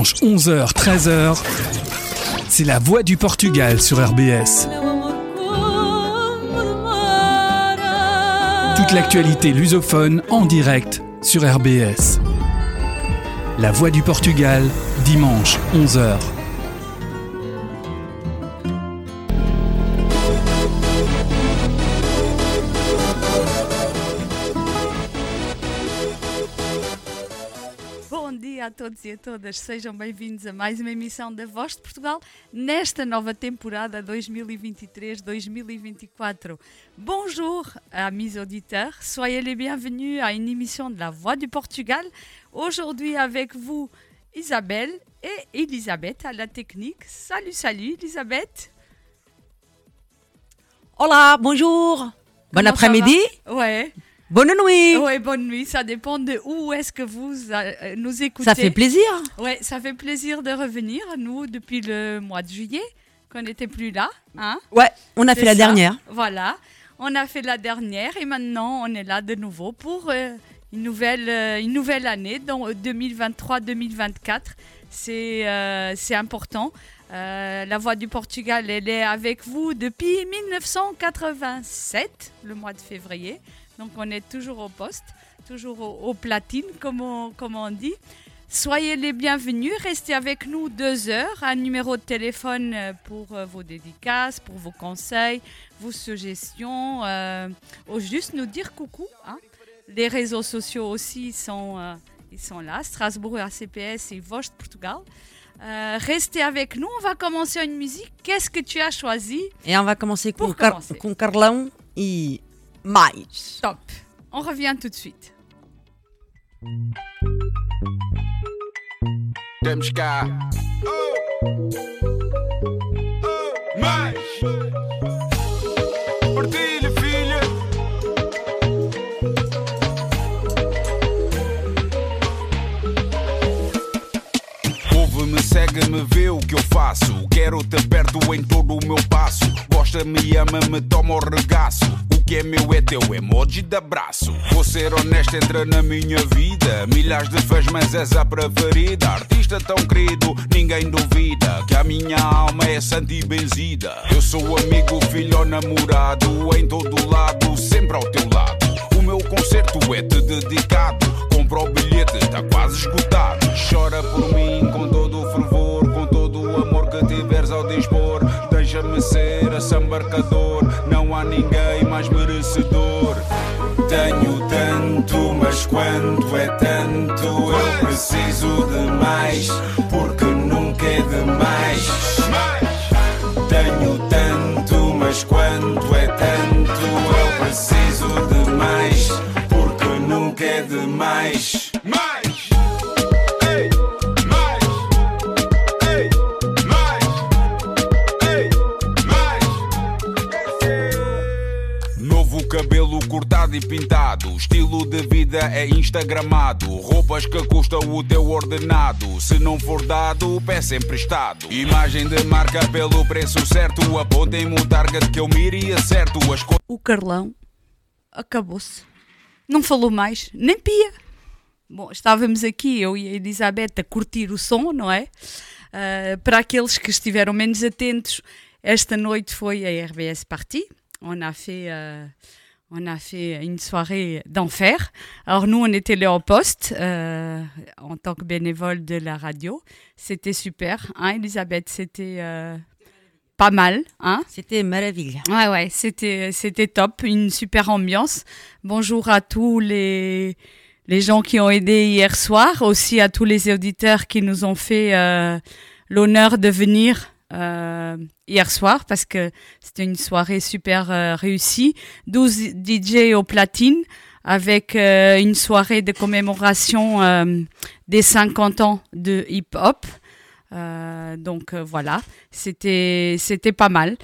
dimanches 11h, 13h, c'est la voix du Portugal sur RBS. Toute l'actualité lusophone en direct sur RBS. La voix du Portugal, dimanche 11h. A e todas, sejam bem-vindos a mais uma emissão da Voz de Portugal nesta nova temporada 2023-2024. Bonjour, amis auditeurs, soyez les bienvenus à une émission de la Voix du Portugal. Aujourd'hui avec vous, Isabelle et Elisabeth à la technique. Salut, salut, Elisabeth. Hola, bonjour. Bon après-midi? Ouais. Bonne nuit. Oui, bonne nuit. Ça dépend de où est-ce que vous euh, nous écoutez. Ça fait plaisir. Oui, ça fait plaisir de revenir, nous, depuis le mois de juillet, qu'on n'était plus là. Hein ouais, on a fait la dernière. Voilà, on a fait la dernière et maintenant on est là de nouveau pour euh, une, nouvelle, euh, une nouvelle année, donc 2023-2024. C'est c'est important. la Voix du Portugal, elle est avec vous depuis 1987, le mois de février. Donc on est toujours au poste, toujours au, platine, comme on, comme on dit. Soyez les bienvenus, restez avec nous deux heures. Un numéro de téléphone euh, pour euh, vos dédicaces, pour vos conseils, vos suggestions, euh, ou juste nous dire coucou. Hein. Les réseaux sociaux aussi sont, ils sont là, Strasbourg ACPS et Vocht Portugal. restez avec nous, on va commencer une musique. Qu'est-ce que tu as choisi? Et on va commencer avec Car Carlão et mais. Top. On revient tout de suite. Cá. Oh. Oh. Mais. Partilha, filha. Ouve-me, segue-me, vê o que eu faço. Quero-te perto em todo o meu passo. Gosta-me, ama-me, toma o regaço que é meu é teu emoji de abraço. Vou ser honesto, entra na minha vida. Milhares de fãs, mas és a preferida. Artista tão querido, ninguém duvida que a minha alma é santa e benzida. Eu sou amigo, filho ou namorado, em todo lado, sempre ao teu lado. O meu concerto é-te dedicado. Compra o bilhete, está quase esgotado. Chora por mim com todo o fervor, com todo o amor que tiveres ao dispor. Deixa-me ser esse embarcador. Não há ninguém mais merecedor. Tenho tanto, mas quando é tanto, eu preciso de mais, porque nunca é demais. Tenho tanto, mas quando é tanto, eu preciso de mais, porque nunca é demais. Cortado e pintado. Estilo de vida é instagramado. Roupas que custam o teu ordenado. Se não for dado, peça emprestado. Imagem de marca pelo preço certo. Apontem-me o target que eu mire certo. As o Carlão acabou-se. Não falou mais, nem pia. Bom, estávamos aqui, eu e a Elizabeth, a curtir o som, não é? Uh, para aqueles que estiveram menos atentos, esta noite foi a RBS Party. On a fait uh, on a fait une soirée d'enfer. Alors nous, on était là au poste euh, en tant que bénévole de la radio. C'était super, hein, Elisabeth? C'était euh, pas mal, hein? C'était merveilleux. Ouais, ouais, c'était c'était top, une super ambiance. Bonjour à tous les les gens qui ont aidé hier soir, aussi à tous les auditeurs qui nous ont fait euh, l'honneur de venir euh, hier soir parce que c'était une soirée super euh, réussie. 12 DJ au platine avec euh, une soirée de commémoration des 50 ans de hip-hop. donc voilà, c'était c'était pas mal.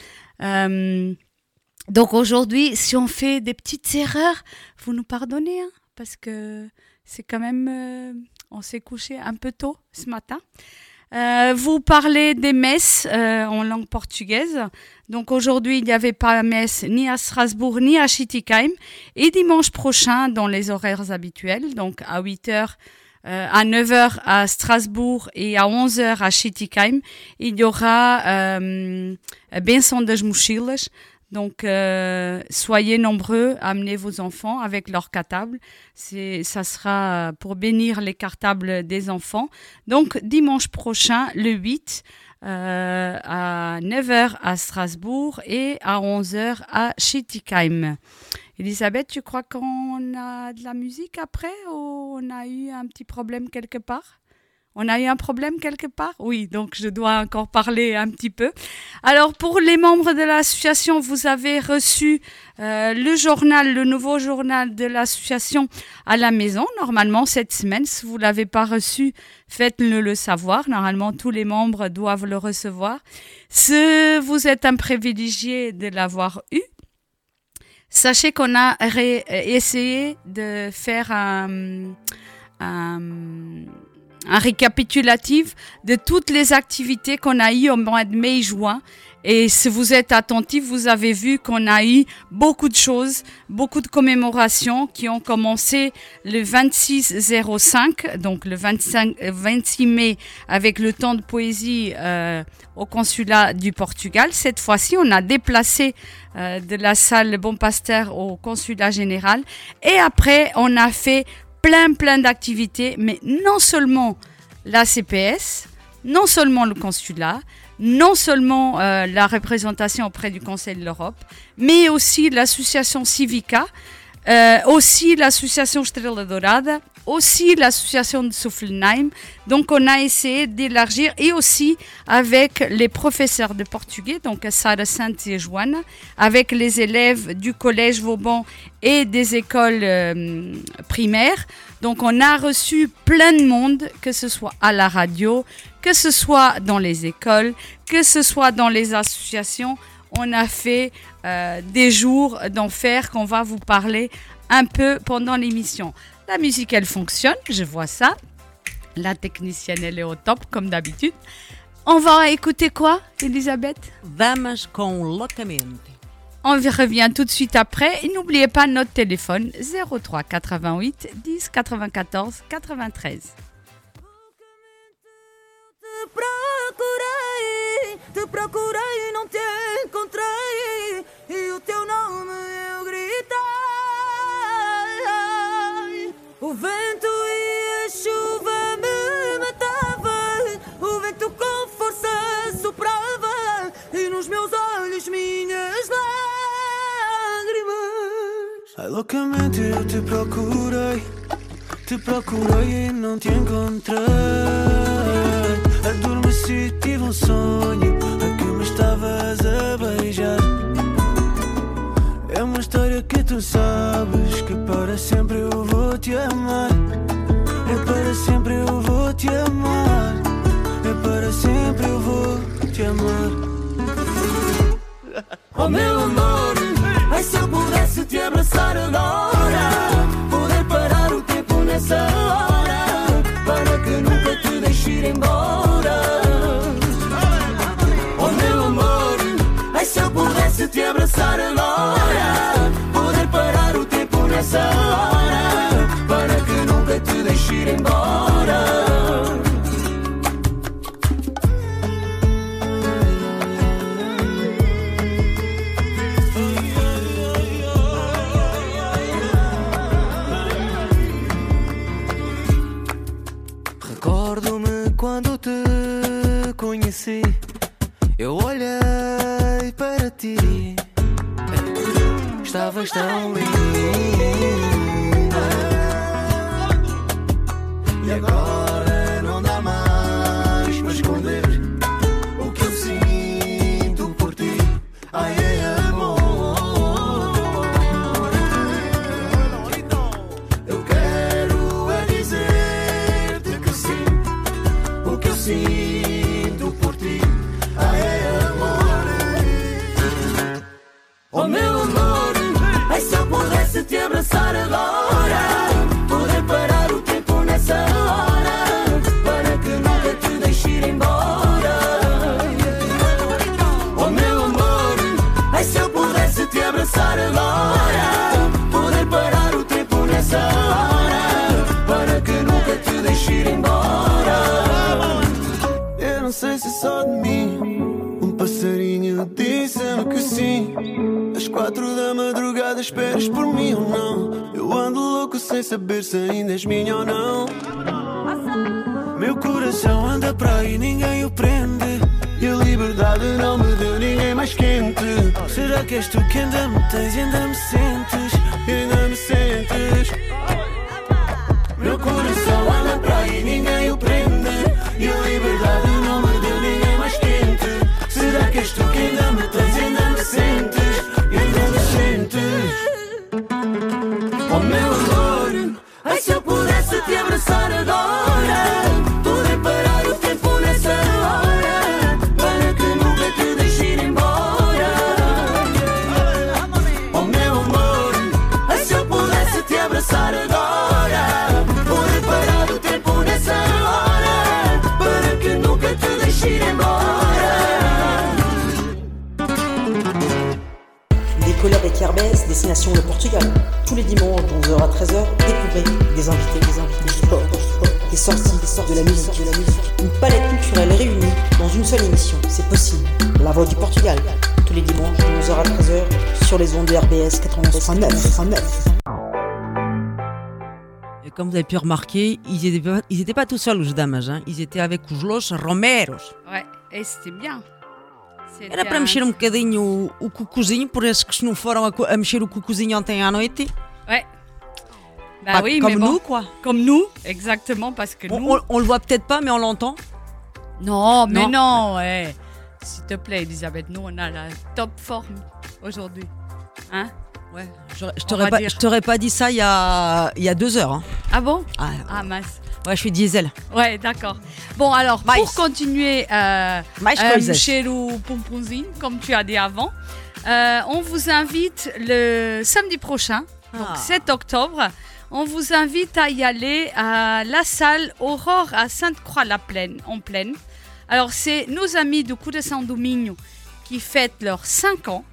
donc aujourd'hui, si on fait des petites erreurs, vous nous pardonnez hein, parce que c'est quand même on s'est couché un peu tôt ce matin. Euh, vous parlez des messes euh, en langue portugaise. Donc aujourd'hui, il n'y avait pas messe ni à Strasbourg ni à Schittigheim. Et dimanche prochain, dans les horaires habituels, donc à 8h euh, à 9h à Strasbourg et à 11h à Schittigheim, il y aura euh, Benson das Mochilas. Donc, euh, soyez nombreux, amenez vos enfants avec leurs cartables. Ça sera pour bénir les cartables des enfants. Donc, dimanche prochain, le 8, euh, à 9h à Strasbourg et à 11h à Schittigheim. Elisabeth, tu crois qu'on a de la musique après ou on a eu un petit problème quelque part? On a eu un problème quelque part? Oui, donc je dois encore parler un petit peu. Alors pour les membres de l'association, vous avez reçu euh, le journal, le nouveau journal de l'association à la maison, normalement cette semaine. Si vous ne l'avez pas reçu, faites-le le savoir. Normalement, tous les membres doivent le recevoir. Si vous êtes un privilégié de l'avoir eu, Sachez qu'on a essayé de faire un, un, un, récapitulatif de toutes les activités qu'on a eues au mois de mai-juin. Et si vous êtes attentif, vous avez vu qu'on a eu beaucoup de choses, beaucoup de commémorations qui ont commencé le 26-05, donc le 25, 26 mai, avec le temps de poésie euh, au consulat du Portugal. Cette fois-ci, on a déplacé euh, de la salle Bon Pasteur au consulat général. Et après, on a fait plein, plein d'activités, mais non seulement la CPS, non seulement le consulat, non seulement euh, la représentation auprès du Conseil de l'Europe, mais aussi l'association Civica, euh, aussi l'association Estrela Dourada, aussi l'association de Soufflenheim. Donc on a essayé d'élargir et aussi avec les professeurs de portugais, donc Sarah Sainte et Joanne, avec les élèves du collège Vauban et des écoles euh, primaires. Donc on a reçu plein de monde, que ce soit à la radio, que ce soit dans les écoles, que ce soit dans les associations. On a fait euh, des jours d'enfer qu'on va vous parler un peu pendant l'émission. La musique, elle fonctionne, je vois ça. La technicienne, elle est au top, comme d'habitude. On va écouter quoi, Elisabeth? Vamos com loucamente. On revient tout de suite après. Et n'oubliez pas notre téléphone 03 88 10 94 93. Te procurei e não te encontrei. E o teu nome eu gritei. O vento e a chuva me matavam. O vento com força soprava. E nos meus olhos minhas lágrimas. Ai, loucamente eu te procurei. Te procurei e não te encontrei. Adormeci, tive um sonho a que me estavas a beijar. É uma história que tu sabes que para sempre eu vou te amar. É para sempre eu vou te amar. É para sempre eu vou te amar. Oh meu amor, ai se eu pudesse te abraçar agora, poder parar o tempo nessa hora, nessa hora, para que nunca te deixe ir embora. Recordo-me quando te conheci. Eu olhei para ti. Estavas tão linda. E agora saber se ainda és minha ou não. Meu coração anda para aí, ninguém o prende. E a liberdade não me deu ninguém mais quente. Será que és tu que ainda me tens e ainda me sentes? E ainda me sentes? Comme vous avez pu remarquer, ils n'étaient pas, ils étaient pas tout seuls, os damas. Hein. Ils étaient avec os Los Romeros. Ouais, et c'était bien. C'était Era para mexer um bocadinho o, o cucuzinho, por esses que se não foram a, a mexer o cucuzinho ontem à noite. Ouais. Bah Pas oui, comme mais bon, nous, quoi. Comme nous, exactement, parce que On, nous. on- le voit peut-être pas, mais on l'entend. Non, mais Non. non, ouais. S'il te plaît, Elisabeth, nous, on a la top forme aujourd'hui. Hein Ouais, je, je t'aurais pas, dire. je t'aurais pas dit ça il y a, il y a deux heures. hein. Ah bon? Ah, Ah mince. ouais, je suis diesel. Ouais, d'accord. Bon, alors, Mais- pour continuer, euh, euh, chez Pomponzine, comme tu as dit avant, euh, on vous invite le samedi prochain, donc Ah. 7 octobre, on vous invite à y aller à la salle Aurore à Sainte-Croix-la-Plaine, en Plaine. Alors, c'est nos amis du Coup de San Domingo qui fêtent leurs 5 ans,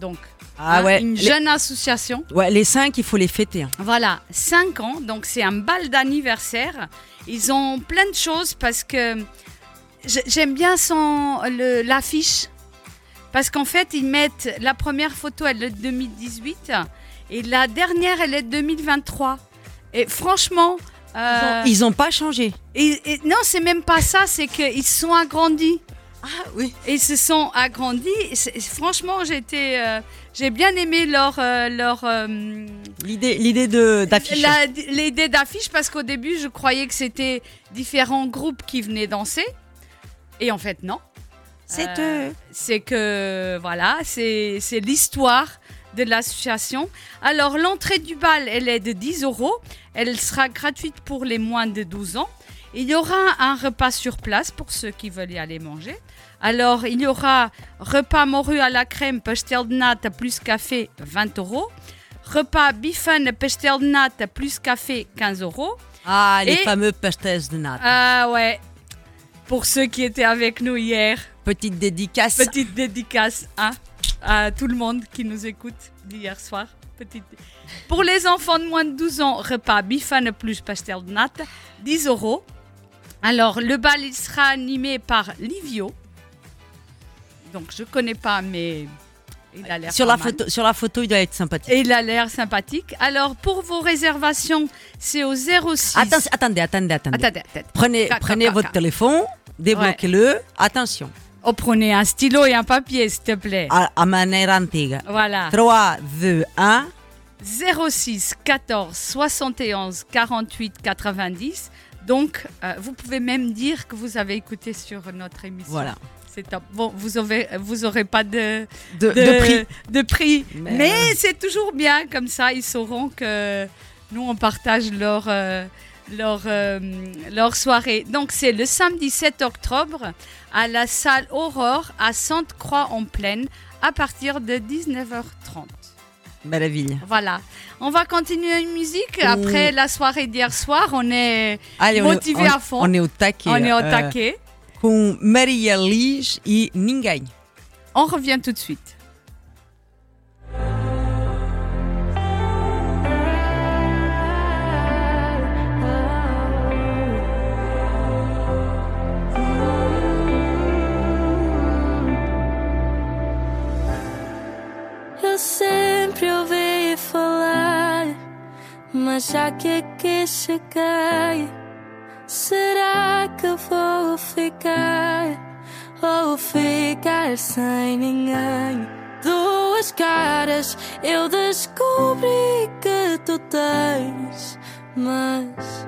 donc Ah hein, ouais, une les- jeune association. Ouais, les cinq, il faut les fêter. hein. Voilà, 5 ans, donc c'est un bal d'anniversaire. Ils ont plein de choses parce que j'aime bien son l'affiche. Parce qu'en fait, ils mettent la première photo, elle est de 2018 et la dernière, elle est de 2023. Et franchement, euh, Ils ont pas changé. et- et- non, c'est même pas ça, c'est qu'ils se sont agrandis. Ah oui. Ils se sont agrandis. Franchement, j'étais, euh, j'ai bien aimé leur, euh, leur euh, L'idée, l'idée de d'afficher. la- L'idée d'affiche, parce qu'au début, je croyais que c'était différents groupes qui venaient danser. Et en fait, non. C'est Euh, eux. C'est que, voilà, c'est c'est l'histoire de l'association. Alors, l'entrée du bal, elle est de 10 euros. Elle sera gratuite pour les moins de 12 ans. Il y aura un repas sur place pour ceux qui veulent y aller manger. Alors, il y aura repas morue à la crème, pastel de nata plus café, 20 euros. Repas biffen, pastel de nata plus café, 15 euros. Ah, les Et- fameux pastèques de nata. Ah ouais, pour ceux qui étaient avec nous hier, Petite dédicace. petite dédicace hein, à tout le monde qui nous écoute d'hier soir. Petite... Pour les enfants de moins de 12 ans, repas bifane plus pastel de nata, 10 euros. Alors, le bal, il sera animé par Livio. Donc, je connais pas, mais il a l'air Sur la, mal. photo, sur la photo, il doit être sympathique. Et il a l'air sympathique. Alors, pour vos réservations, c'est au 06... Attends, attendez, attendez, attendez. Attendez, attendez. Prenez, Ca- prenez ca- votre ca. téléphone, débloquez-le. Attention, Oh, prenez un stylo et un papier, s'il te plaît. à, à manière antigua. Voilà. 3, 2, 1. 06 14 71 48 90. Donc, euh, vous pouvez même dire que vous avez écouté sur notre émission. Voilà. C'est top. Bon, vous aurez, vous aurez pas de, De, de prix. de prix. Mais- Mais, c'est toujours bien, comme ça, ils sauront que nous, on partage leur, euh, leur, euh, leur soirée. Donc, c'est le samedi 7 octobre à la salle Aurore à Sainte-Croix-en-Plaine à partir de 19h30. Belle ville. Voilà. On va continuer une musique. Après la soirée d'hier soir, on est Allez, on motivé on- à fond. On est au taquet. on est au euh, taquet. Com Maria Liz e Ninguém. On revient tout de suite. Eu sempre ouvi mas já que aqui cheguei, será que vou ficar ou ficar sem ninguém? Duas caras eu descobri que tu tens, mas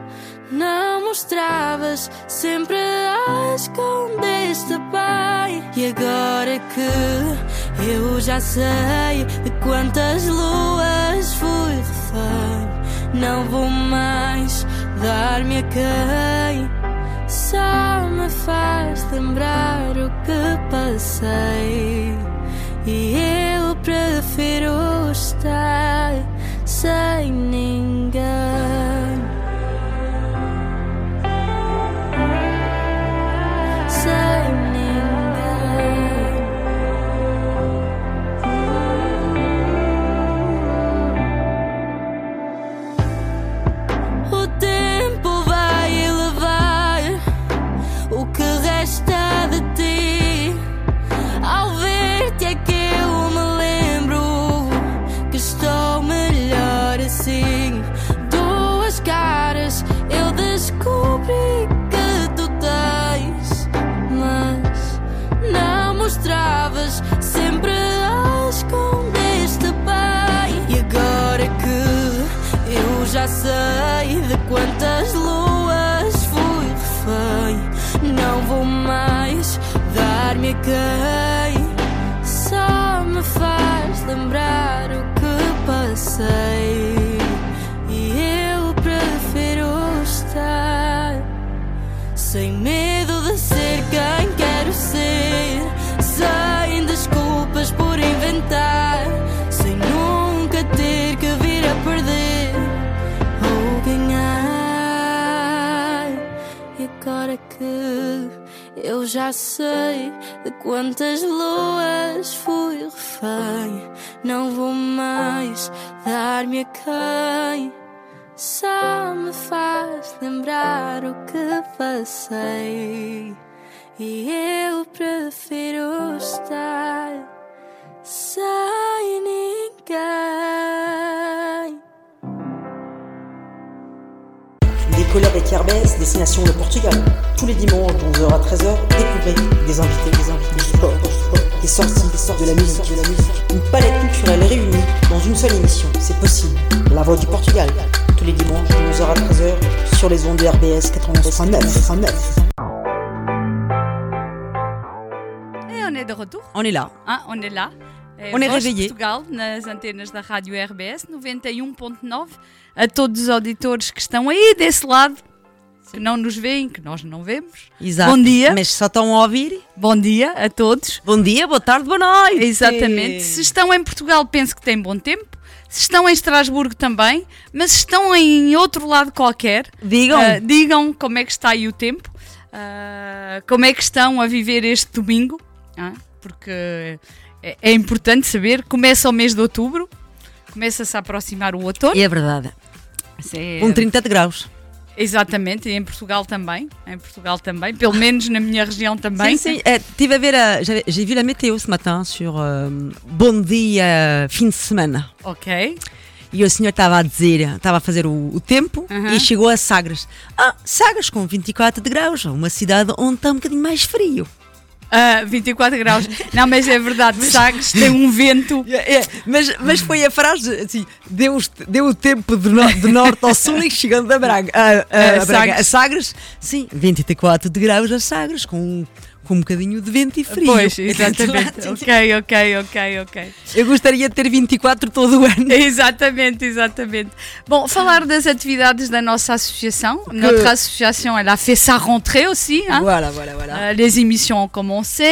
não mostravas, sempre a escondeste bem. E agora que eu já sei de quantas luas fui refém, não vou mais dar-me a quem só me faz lembrar o que passei. E eu prefiro estar sem ninguém. Sei de quantas luas fui refém, não vou mais dar-me a quem só me faz lembrar o que passei. E eu prefiro estar sem medo eu já sei de quantas luas fui refém, não vou mais dar-me a quem só me faz lembrar o que passei. E eu prefiro estar sem ninguém. Avec Airbus, destination le Portugal. Tous les dimanches de 11h à 13h, découvrez des invités, des invités, du sport, du sport, des sorties, des sorties de la musique, de la musique. Une palette culturelle réunie dans une seule émission. C'est possible. La voix du Portugal. Tous les dimanches de 11h à 13h sur les ondes de RBS 91.9. 89. Et on est de retour. On est là. Ah, on est lá. É On est réveillé. Portugal, nas antenas da Rádio RBS 91.9. A todos os auditores que estão aí desse lado, que não nos veem, que nós não vemos. Exato. Bom dia. Mas só estão a ouvir. Bom dia a todos. Bom dia, boa tarde, boa noite. Exatamente. Se estão em Portugal, penso que têm bom tempo. Se estão em Estrasburgo também. Mas se estão em outro lado qualquer, Digam. ah, digam como é que está aí o tempo. ah, como é que estão a viver este domingo. ah, porque é, é importante saber. Começa o mês de outubro. Começa-se a aproximar o outono. É verdade. É- Com 30 de graus. Exatamente, e em Portugal também. Em Portugal também. Pelo menos na minha região também. Sim, sim. Eh, tive a ver a- J'ai vu la météo ce matin sur Bom Dia Fim de Semana. Ok. E o senhor estava a dizer, estava a fazer o, o tempo e chegou a Sagres. Ah, Sagres com 24 de graus, uma cidade onde está um bocadinho mais frio. Ah, 24 graus. Não, mas é verdade, Sagres tem um vento. É, é, mas, mas foi a frase assim: deu, deu o tempo de, no- de norte ao sul e chegando a Braga. A, a- A a Braga, Sagres. a Sagres, sim, 24 de graus a Sagres, com, com um bocadinho de vento e frio. Pois, exatamente. ok, ok, ok, ok. Eu gostaria de ter 24 todo o ano. Exatamente, exatamente. Bon, falar das atividades da nossa associação. Notre association, elle a fait sa rentrée aussi. Hein? Voilà, voilà, voilà. Euh, les émissions ont commencé.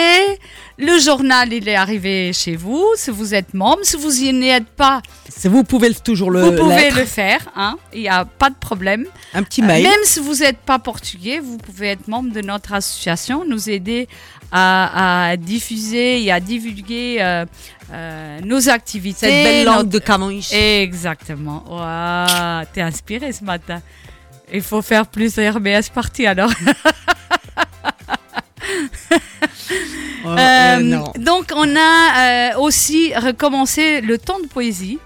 Le journal, il est arrivé chez vous. Si vous êtes membre, si vous y n'êtes pas, vous pouvez toujours le vous pouvez le faire. Hein? Il n'y a pas de problème. Un petit Euh, mail. Même si vous n'êtes pas portugais, vous pouvez être membre de notre association, nous aider à, à diffuser et à divulguer euh, euh, nos activités. Cette belle langue notre- de Camões. Exactement. Ouah, T'es inspiré ce matin. Il faut faire plus RBS party alors. Oh, Euh, donc on a euh, aussi recommencé le temps de poésie.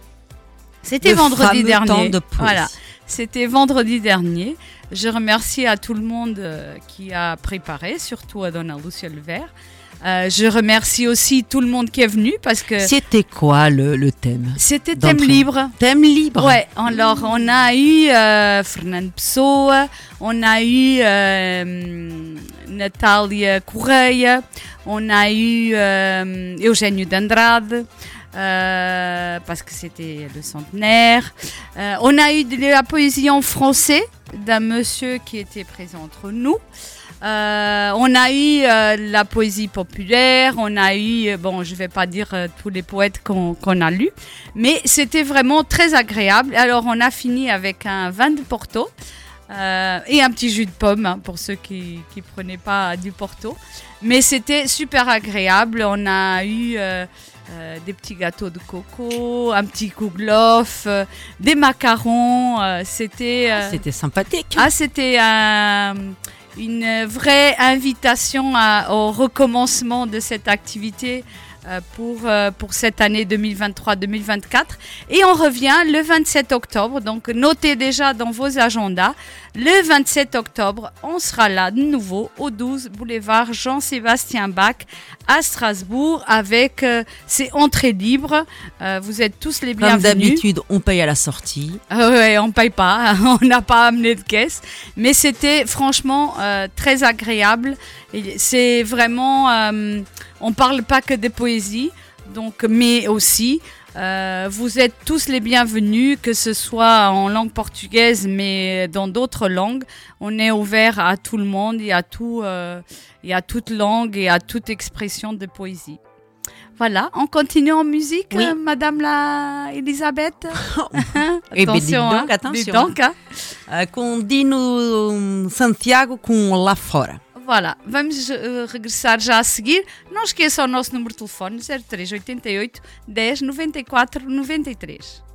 C'était vendredi dernier. temps de poésie. Voilà. C'était vendredi dernier. Je remercie à tout le monde euh, qui a préparé, surtout à Donna Lucia Levert. Euh, je remercie aussi tout le monde qui est venu parce que C'était quoi le, le thème c'était thème libre. Thème libre. Ouais, alors on a eu euh, Fernando Pessoa, on a eu euh, Natália Correia, on a eu euh, Eugênio d'Andrade, euh, parce que c'était le centenaire. Euh, on a eu de la poésie en français d'un monsieur qui était présent entre nous. Euh, on a eu euh, la poésie populaire, on a eu, euh, bon, je vais pas dire euh, tous les poètes qu'on a lus, mais c'était vraiment très agréable. Alors, on a fini avec un vin de Porto et un petit jus de pomme hein, pour ceux qui ne prenaient pas du Porto. Mais c'était super agréable. On a eu euh, des petits gâteaux de coco, un petit kouglof, euh, des macarons. euh, c'était. euh, C'était sympathique. ah, c'était un- une vraie invitation au recommencement de cette activité euh, euh, pour cette année 2023-2024. Et on revient le 27 octobre, donc notez déjà dans vos agendas, le 27 octobre, on sera là de nouveau au 12 boulevard Jean-Sébastien Bach à Strasbourg avec euh, ces entrées libres. Euh, vous êtes tous les Comme bienvenus. d'habitude, on paye à la sortie. Ah ouais, on paye pas, on n'a pas amené de caisse, mais c'était franchement euh, très agréable. C'est vraiment, euh, on parle pas que de poésie, donc, mais aussi. Euh, vous êtes tous les bienvenus, que ce soit en langue portugaise, mais dans d'autres langues. On est ouvert à tout le monde et à tout, euh, et à toute langue et à toute expression de poésie. Voilà, on continue en musique, Oui. euh, Madame la Elisabeth. Eh ben, Attention, donc, hein. attention, donc, hein. Ah, com Dino Santiago com Lá Fora. Voilà, vamos eh, regressar já a seguir. Não esqueça o nosso número de telefone 0388 10 94 93.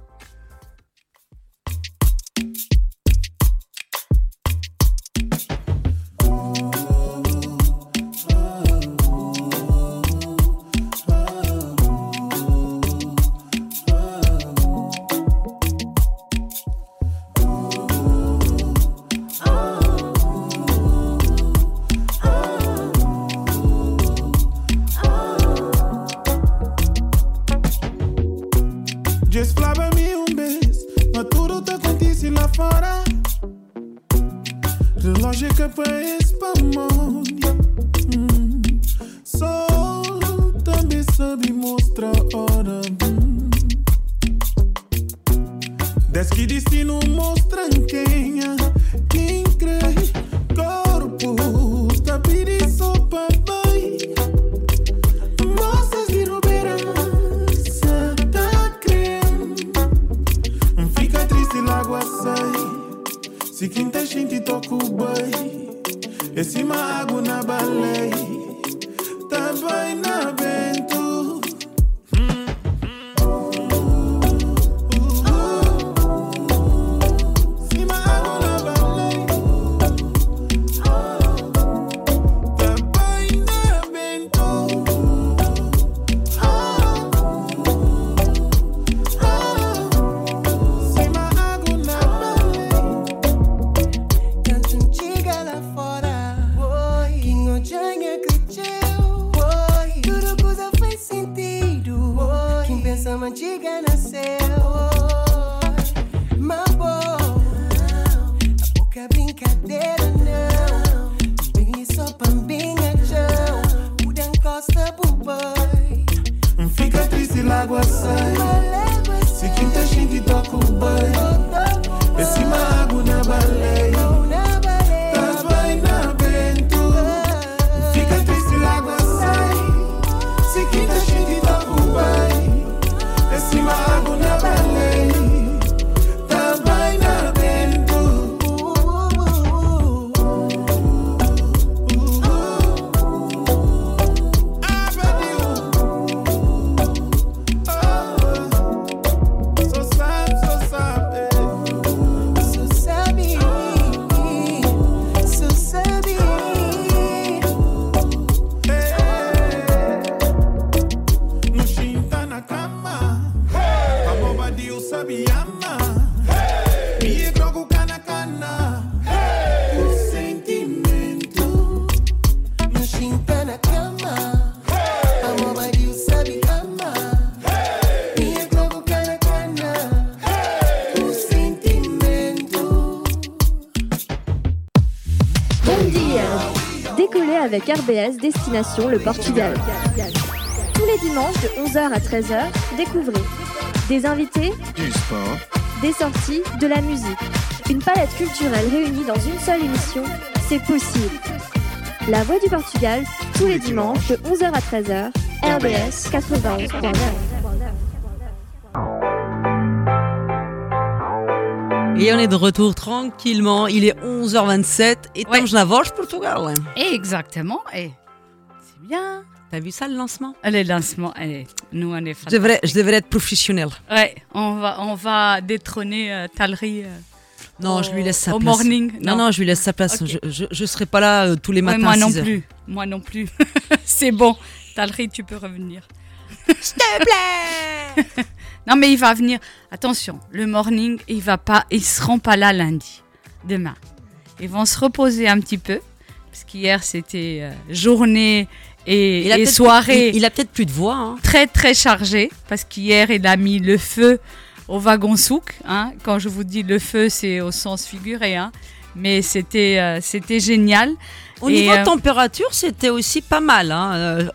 Antiga nasceu. Mas bom A boca é brincadeira não. Bem só pambinha chão Udan costa pro boy Fica triste água sai Se quinta gente toca o bem RBS Destination le Portugal. Tous les dimanches de 11h à 13h, découvrez des invités, Du sport, des sorties, de la musique. Une palette culturelle réunie dans une seule émission, c'est possible. La Voix du Portugal, tous les dimanches de 11h à 13h, RBS 91.9. Et on est de retour tranquillement. Il est 11h27 et Ouais. na Voz Portugal. Exactement. Et c'est bien. T'as vu ça le lancement? Les lancements, allez, nous on est je devrais, je devrais être professionnel. Ouais, on va, on va détrôner euh, Talry. euh, Non, au- je lui laisse sa au place. morning. Non, non, je lui laisse sa place. Je, je, je serai pas là euh, tous les Ouais, matins. moi à non 6 heures. plus. Moi non plus. c'est bon. Talry, tu peux revenir. S'il te plaît Non, mais il va venir. Attention, le morning, il va pas, ils seront pas là lundi, demain. Ils vont se reposer un petit peu, parce qu'hier c'était euh, journée et, Il soirée Il, il a peut-être plus de voix. hein. très très chargée, parce qu'hier il a mis le feu au wagon souk. Hein. Quand je vous dis le feu, c'est au sens figuré, hein. mais c'était euh, c'était génial. Au Et, niveau euh, température, c'était aussi pas mal, euh,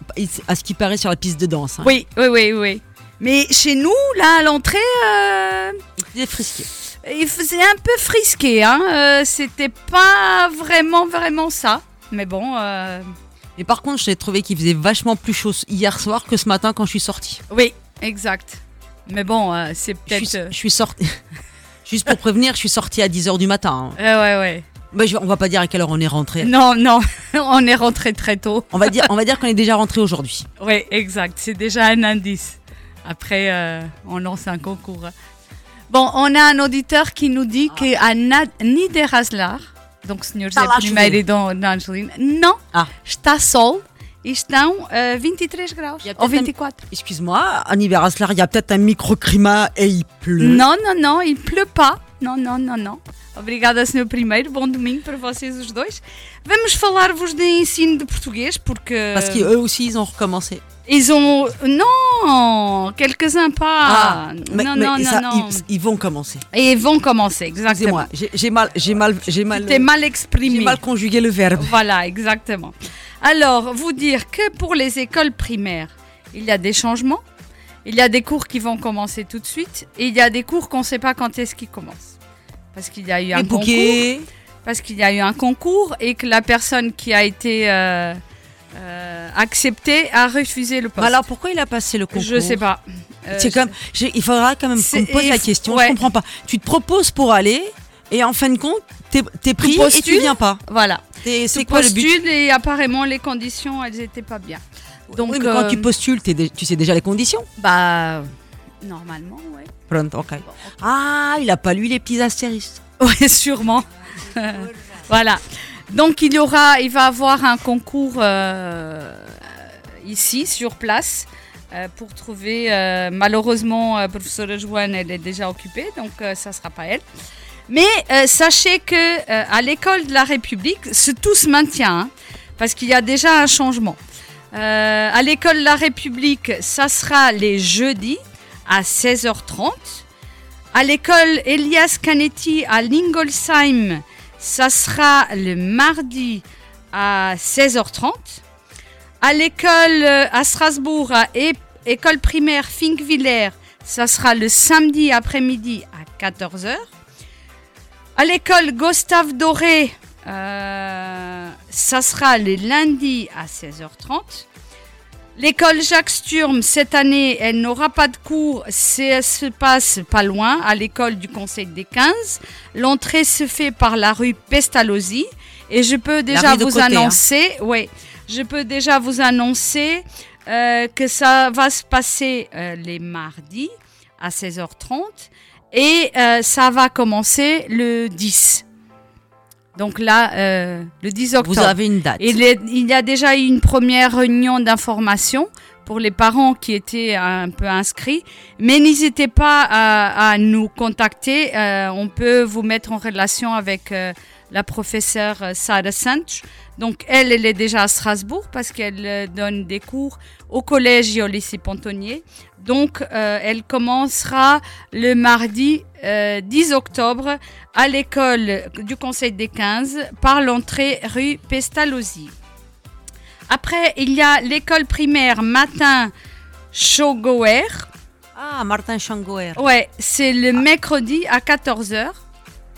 à ce qui paraît sur la piste de danse. Oui, oui, oui, oui. Mais chez nous, là, à l'entrée, euh, Il est frisqué. il faisait un peu frisqué. Hein. euh, C'était pas vraiment, vraiment ça. Mais bon, euh, Et par contre, j'ai trouvé qu'il faisait vachement plus chaud hier soir que ce matin quand je suis sortie. oui, exact. Mais bon, euh, c'est peut-être. euh, je suis sortie. Juste pour prévenir, je suis sortie à 10h du matin. hein. ouais, ouais, ouais. Mais je- on va pas dire à quelle heure on est rentré. Non, non, on est rentré très tôt. On va dire, on va dire qu'on est déjà rentré aujourd'hui. Oui, exact. C'est déjà un indice. Après, euh, on lance un concours. Bon, on a un auditeur qui nous dit qu'à Na- Niederaslar, donc Senhor Zé Está lá Primeiro e Dom Angelina, não Ah. está sol e estão uh, 23 graus. Ou peut-être un- 24. Excuse-moi, à Niveraslar, il y a peut-être un microclimat et il pleut. Não, não, não, il pleut pas. Não, não, não, não. Obrigada, Senhor Primeiro. Bom domingo para vocês os dois. Vamos falar-vos de ensino de português porque Parce qu'eux aussi, ils ont recommencé. ils ont non quelques-uns pas. Ah, mais, non, mais non, non, ça, non. Ils, ils vont commencer. Et ils vont commencer, exactement. Excusez-moi, j'ai j'ai mal, j'ai mal, j'ai mal, T'es mal j'ai exprimé. mal conjugué le verbe. Voilà, exactement. Alors, vous dire que pour les écoles primaires, il y a des changements. Il y a des cours qui vont commencer tout de suite. Et il y a des cours qu'on ne sait pas quand est-ce qu'ils commencent. Parce qu'il y a eu un Les concours. bouquets. Parce qu'il y a eu un concours et que la personne qui a été euh, euh, acceptée a refusé le poste. Alors pourquoi il a passé le concours je sais pas. Euh, C'est comme, j'ai- il faudra quand même qu'on me pose la question. ouais. Je comprends pas. Tu te proposes pour aller et en fin de compte, t'es es pris et tu postules. viens pas. Voilà. Tu C'est quoi le but postules et apparemment les conditions, elles étaient pas bien. Donc, Oui, mais quand euh, tu postules, t'es dé- tu sais déjà les conditions. Bah, normalement, ouais. Pronto, ok. Ah, il a pas lu les petits astérisques. Oui, sûrement. voilà. Donc il y aura, il va avoir un concours euh, ici sur place euh, pour trouver. euh, malheureusement, euh, professeure Joanne, elle est déjà occupée, donc ça sera pas elle. Mais sachez que à l'école de la République, tout se maintient hein, parce qu'il y a déjà un changement. À l'école de la République, ça sera les jeudis à 16h30. À l'école Elias Canetti à Lingolsheim, ça sera le mardi à 16h30. À l'école euh, à Strasbourg, à é- école primaire Finkviller, ça sera le samedi après-midi à 14h. À l'école Gustave Doré, euh, ça sera le lundi à 16h30. L'école Jacques Sturm, cette année, elle n'aura pas de cours. C'est- Elle se passe pas loin, à l'école du Conseil des 15. L'entrée se fait par la rue Pestalozzi. Et je peux déjà vous côté, hein. annoncer, ouais, je peux déjà vous annoncer euh, que ça va se passer euh, les mardis à 16h30 et euh, ça va commencer le 10. Donc là, euh, le 10 octobre. Vous avez une date. Il, est- il y a déjà eu une première réunion d'information pour les parents qui étaient un peu inscrits. Mais n'hésitez pas à, à nous contacter. Euh, on peut vous mettre en relation avec euh, la professeure euh, Sarah Sanch. Donc elle, elle est déjà à Strasbourg parce qu'elle euh, donne des cours au collège et au lycée Pontonnier. Donc euh, elle commencera le mardi euh, 10 octobre à l'école du Conseil des 15 par l'entrée rue Pestalozzi. Après, il y a l'école primaire matin Chogoer. Ah, Martin Changoer. Ouais, c'est le mercredi à 14h.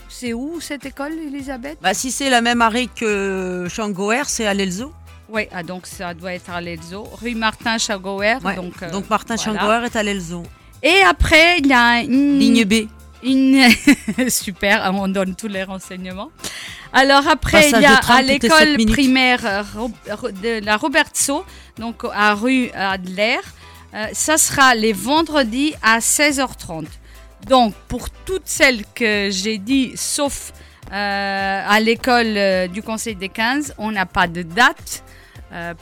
C'est où cette école, Elisabeth? Bah, si c'est la même arrêt que Changoer, c'est à l'Elzo. Oui, ah, donc ça doit être à l'Elzo. Rue Martin. Ouais. Donc, euh, Donc Martin voilà. Est à l'Elzo. Et après, il y a une... Ligne B. Une... Super, on donne tous les renseignements. Alors après, Passage il y a à l'école primaire euh, de la Robertso, donc à rue Adler. Euh, ça sera les vendredis à 16h30. Donc pour toutes celles que j'ai dit, sauf euh, à l'école du Conseil des 15, on n'a pas de date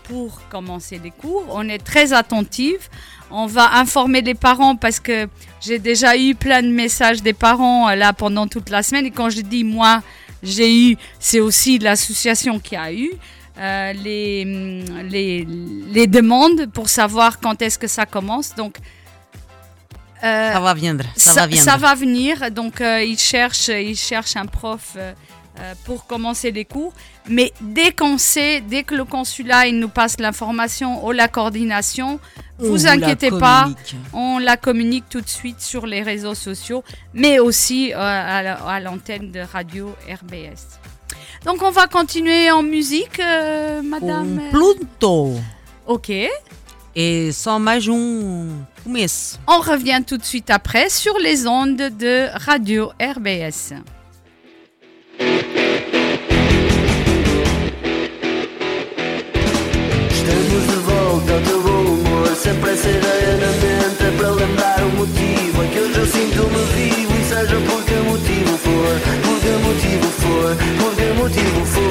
pour commencer les cours. On est très attentive. On va informer les parents parce que j'ai déjà eu plein de messages des parents euh, là pendant toute la semaine. Et quand je dis moi, j'ai eu, c'est aussi l'association qui a eu euh, les, hum, les, les demandes pour savoir quand est-ce que ça commence. Donc, euh, Ça va viendre. Ça, ça, va viendre. ça va venir. Donc, euh, ils, cherchent, ils cherchent un prof euh, euh, pour commencer les cours. Mais dès qu'on sait, dès que le consulat il nous passe l'information ou la coordination, On vous inquiétez pas, on la communique tout de suite sur les réseaux sociaux, mais aussi euh, à la- à l'antenne de radio RBS. Donc, on va continuer en musique, euh, madame? Pluto. Ok. Et só mais um começo. On revient tout de suite après sur les ondes de radio RBS. Sempre essa ideia na mente para lembrar o motivo É que hoje eu sinto-me vivo E seja por que motivo for Por que motivo for Por que motivo for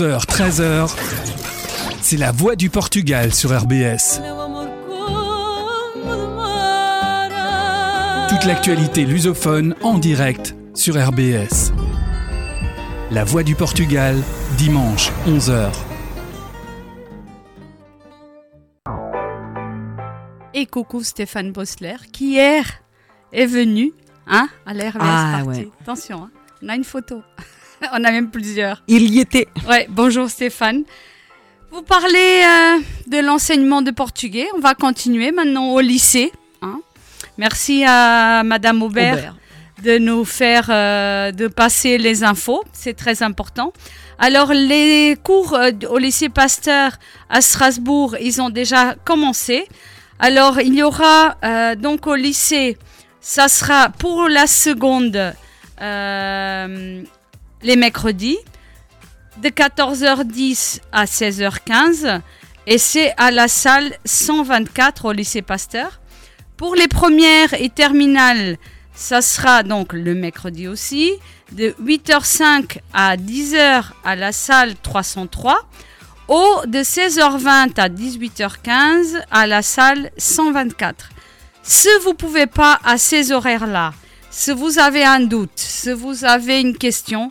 11h, 13h, c'est la voix du Portugal sur RBS. Toute l'actualité lusophone en direct sur RBS. La voix du Portugal, dimanche 11h. Et coucou Stéphane Bossler, qui hier est venu hein, à l'RBS Ah, Party. ouais. Attention, hein, on a une photo. on a même plusieurs. Il y était. Ouais, bonjour Stéphane. Vous parlez euh, de l'enseignement de portugais. On va continuer maintenant au lycée. hein. Merci à Madame Aubert, Aubert. de nous faire, euh, de passer les infos. C'est très important. Alors, les cours euh, au lycée Pasteur à Strasbourg, ils ont déjà commencé. Alors, il y aura donc au lycée, ça sera pour la seconde les mercredis de 14h10 à 16h15 et c'est à la salle 124 au lycée Pasteur. Pour les premières et terminales, ça sera donc le mercredi aussi, de 8h05 à 10h à la salle 303, ou de 16h20 à 18h15 à la salle 124. Si vous pouvez pas à ces horaires-là, si vous avez un doute, si vous avez une question,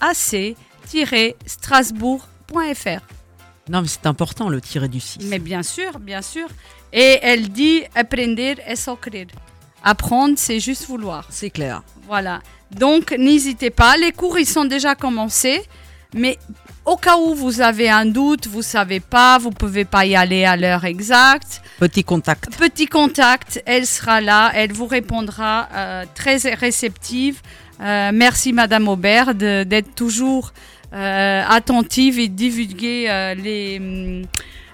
AC strasbourg.fr. Non, mais c'est important le tiré du 6. Mais bien sûr, bien sûr. Et elle dit aprender es socrer. Apprendre, c'est juste vouloir. C'est clair. Voilà. Donc, n'hésitez pas. Les cours, ils sont déjà commencés. Mais au cas où vous avez un doute, vous savez pas, vous pouvez pas y aller à l'heure exacte. Petit contact. Petit contact, elle sera là, elle vous répondra euh, très réceptive. Euh, merci Madame Aubert d'être toujours euh, attentive et divulguer euh, les, hum,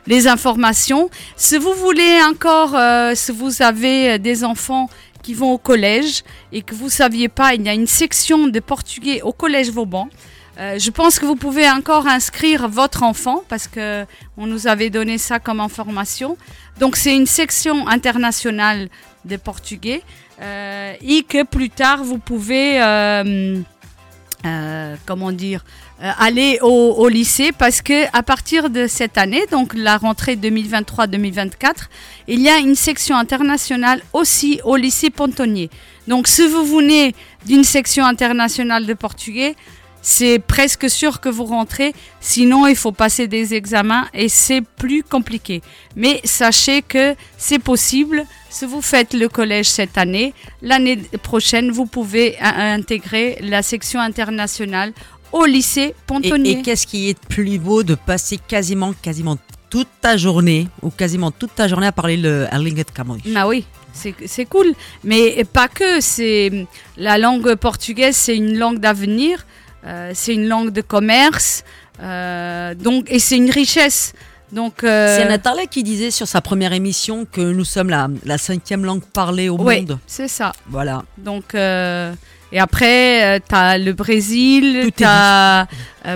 les informations. Si vous voulez encore, euh, si vous avez euh, des enfants qui vont au collège et que vous saviez pas, il y a une section de portugais au collège Vauban. Euh, je pense que vous pouvez encore inscrire votre enfant parce que on nous avait donné ça comme information. Donc c'est une section internationale de portugais euh, et que plus tard vous pouvez, euh, euh, comment dire, aller au, au lycée parce que à partir de cette année, donc la rentrée 2023-2024, il y a une section internationale aussi au lycée Pontonnier. Donc si vous venez d'une section internationale de portugais, c'est presque sûr que vous rentrez, sinon il faut passer des examens et c'est plus compliqué. Mais sachez que c'est possible, si vous faites le collège cette année, l'année prochaine, vous pouvez in- intégrer la section internationale au lycée Pontonnier. et qu'est-ce qui est plus beau de passer quasiment, quasiment toute ta journée ou quasiment toute ta journée à parler le Erlinget Camões Ah oui, c'est c'est cool. Mais pas que, c'est la langue portugaise, c'est une langue d'avenir, c'est une langue de commerce, euh, donc et c'est une richesse. Donc euh, C'est Nathalie qui disait sur sa première émission que nous sommes la, la cinquième langue parlée au ouais, monde. c'est ça. Voilà. Donc euh, et après, tu as le Brésil, tu as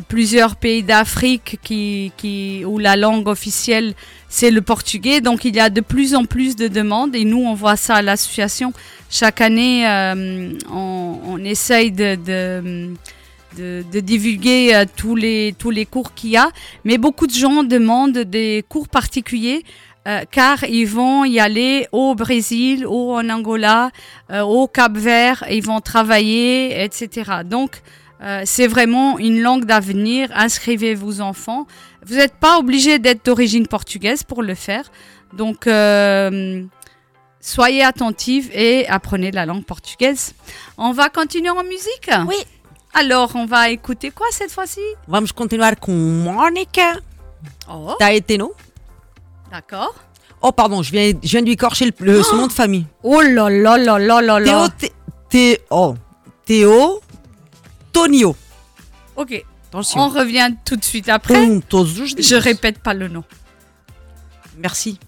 plusieurs pays d'Afrique qui, qui, où la langue officielle, c'est le portugais. Donc il y a de plus en plus de demandes et nous, on voit ça à l'association. Chaque année, euh, on, on essaye de, de, de, de divulguer euh, tous, les, tous les cours qu'il y a. Mais beaucoup de gens demandent des cours particuliers euh, car ils vont y aller au Brésil ou en Angola, euh, au Cap Vert, ils vont travailler, etc. Donc, euh, c'est vraiment une langue d'avenir. Inscrivez vos enfants. Vous n'êtes pas obligé d'être d'origine portugaise pour le faire. Donc, euh, soyez attentifs et apprenez la langue portugaise. On va continuer en musique? Oui. Alors, on va écouter quoi cette fois-ci? Vamos continuar com Mónica Oh, Taeteno. d'accord. Oh, pardon, je viens, je viens de lui écorcher le, le- son nom de famille. Oh là là là là là Théo, là. Thé- Thé- oh, Théo Tonio. Ok. Attention. On revient tout de suite après. Je répète pas le nom. Merci.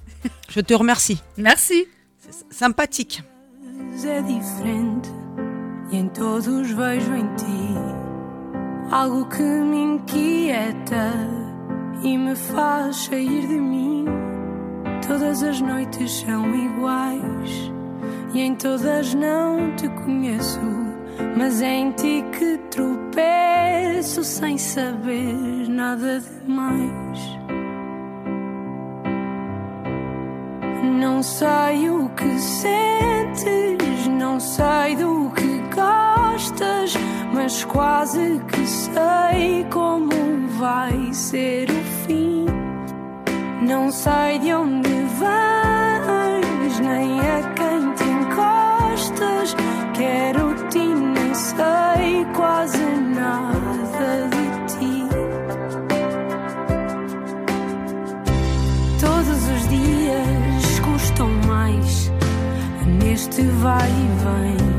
Je te remercie. Merci. C'est sympathique. E em todos vejo em ti algo que me inquieta e me faz sair de mim. Todas as noites são iguais e em todas não te conheço, mas é em ti que tropeço sem saber nada demais. Não sei o que sentes, não sei do que mas quase que sei como vai ser o fim. Não sei de onde vens, nem a quem te encostas. Quero-te nem sei quase nada de ti. Todos os dias custam mais neste vai e vem.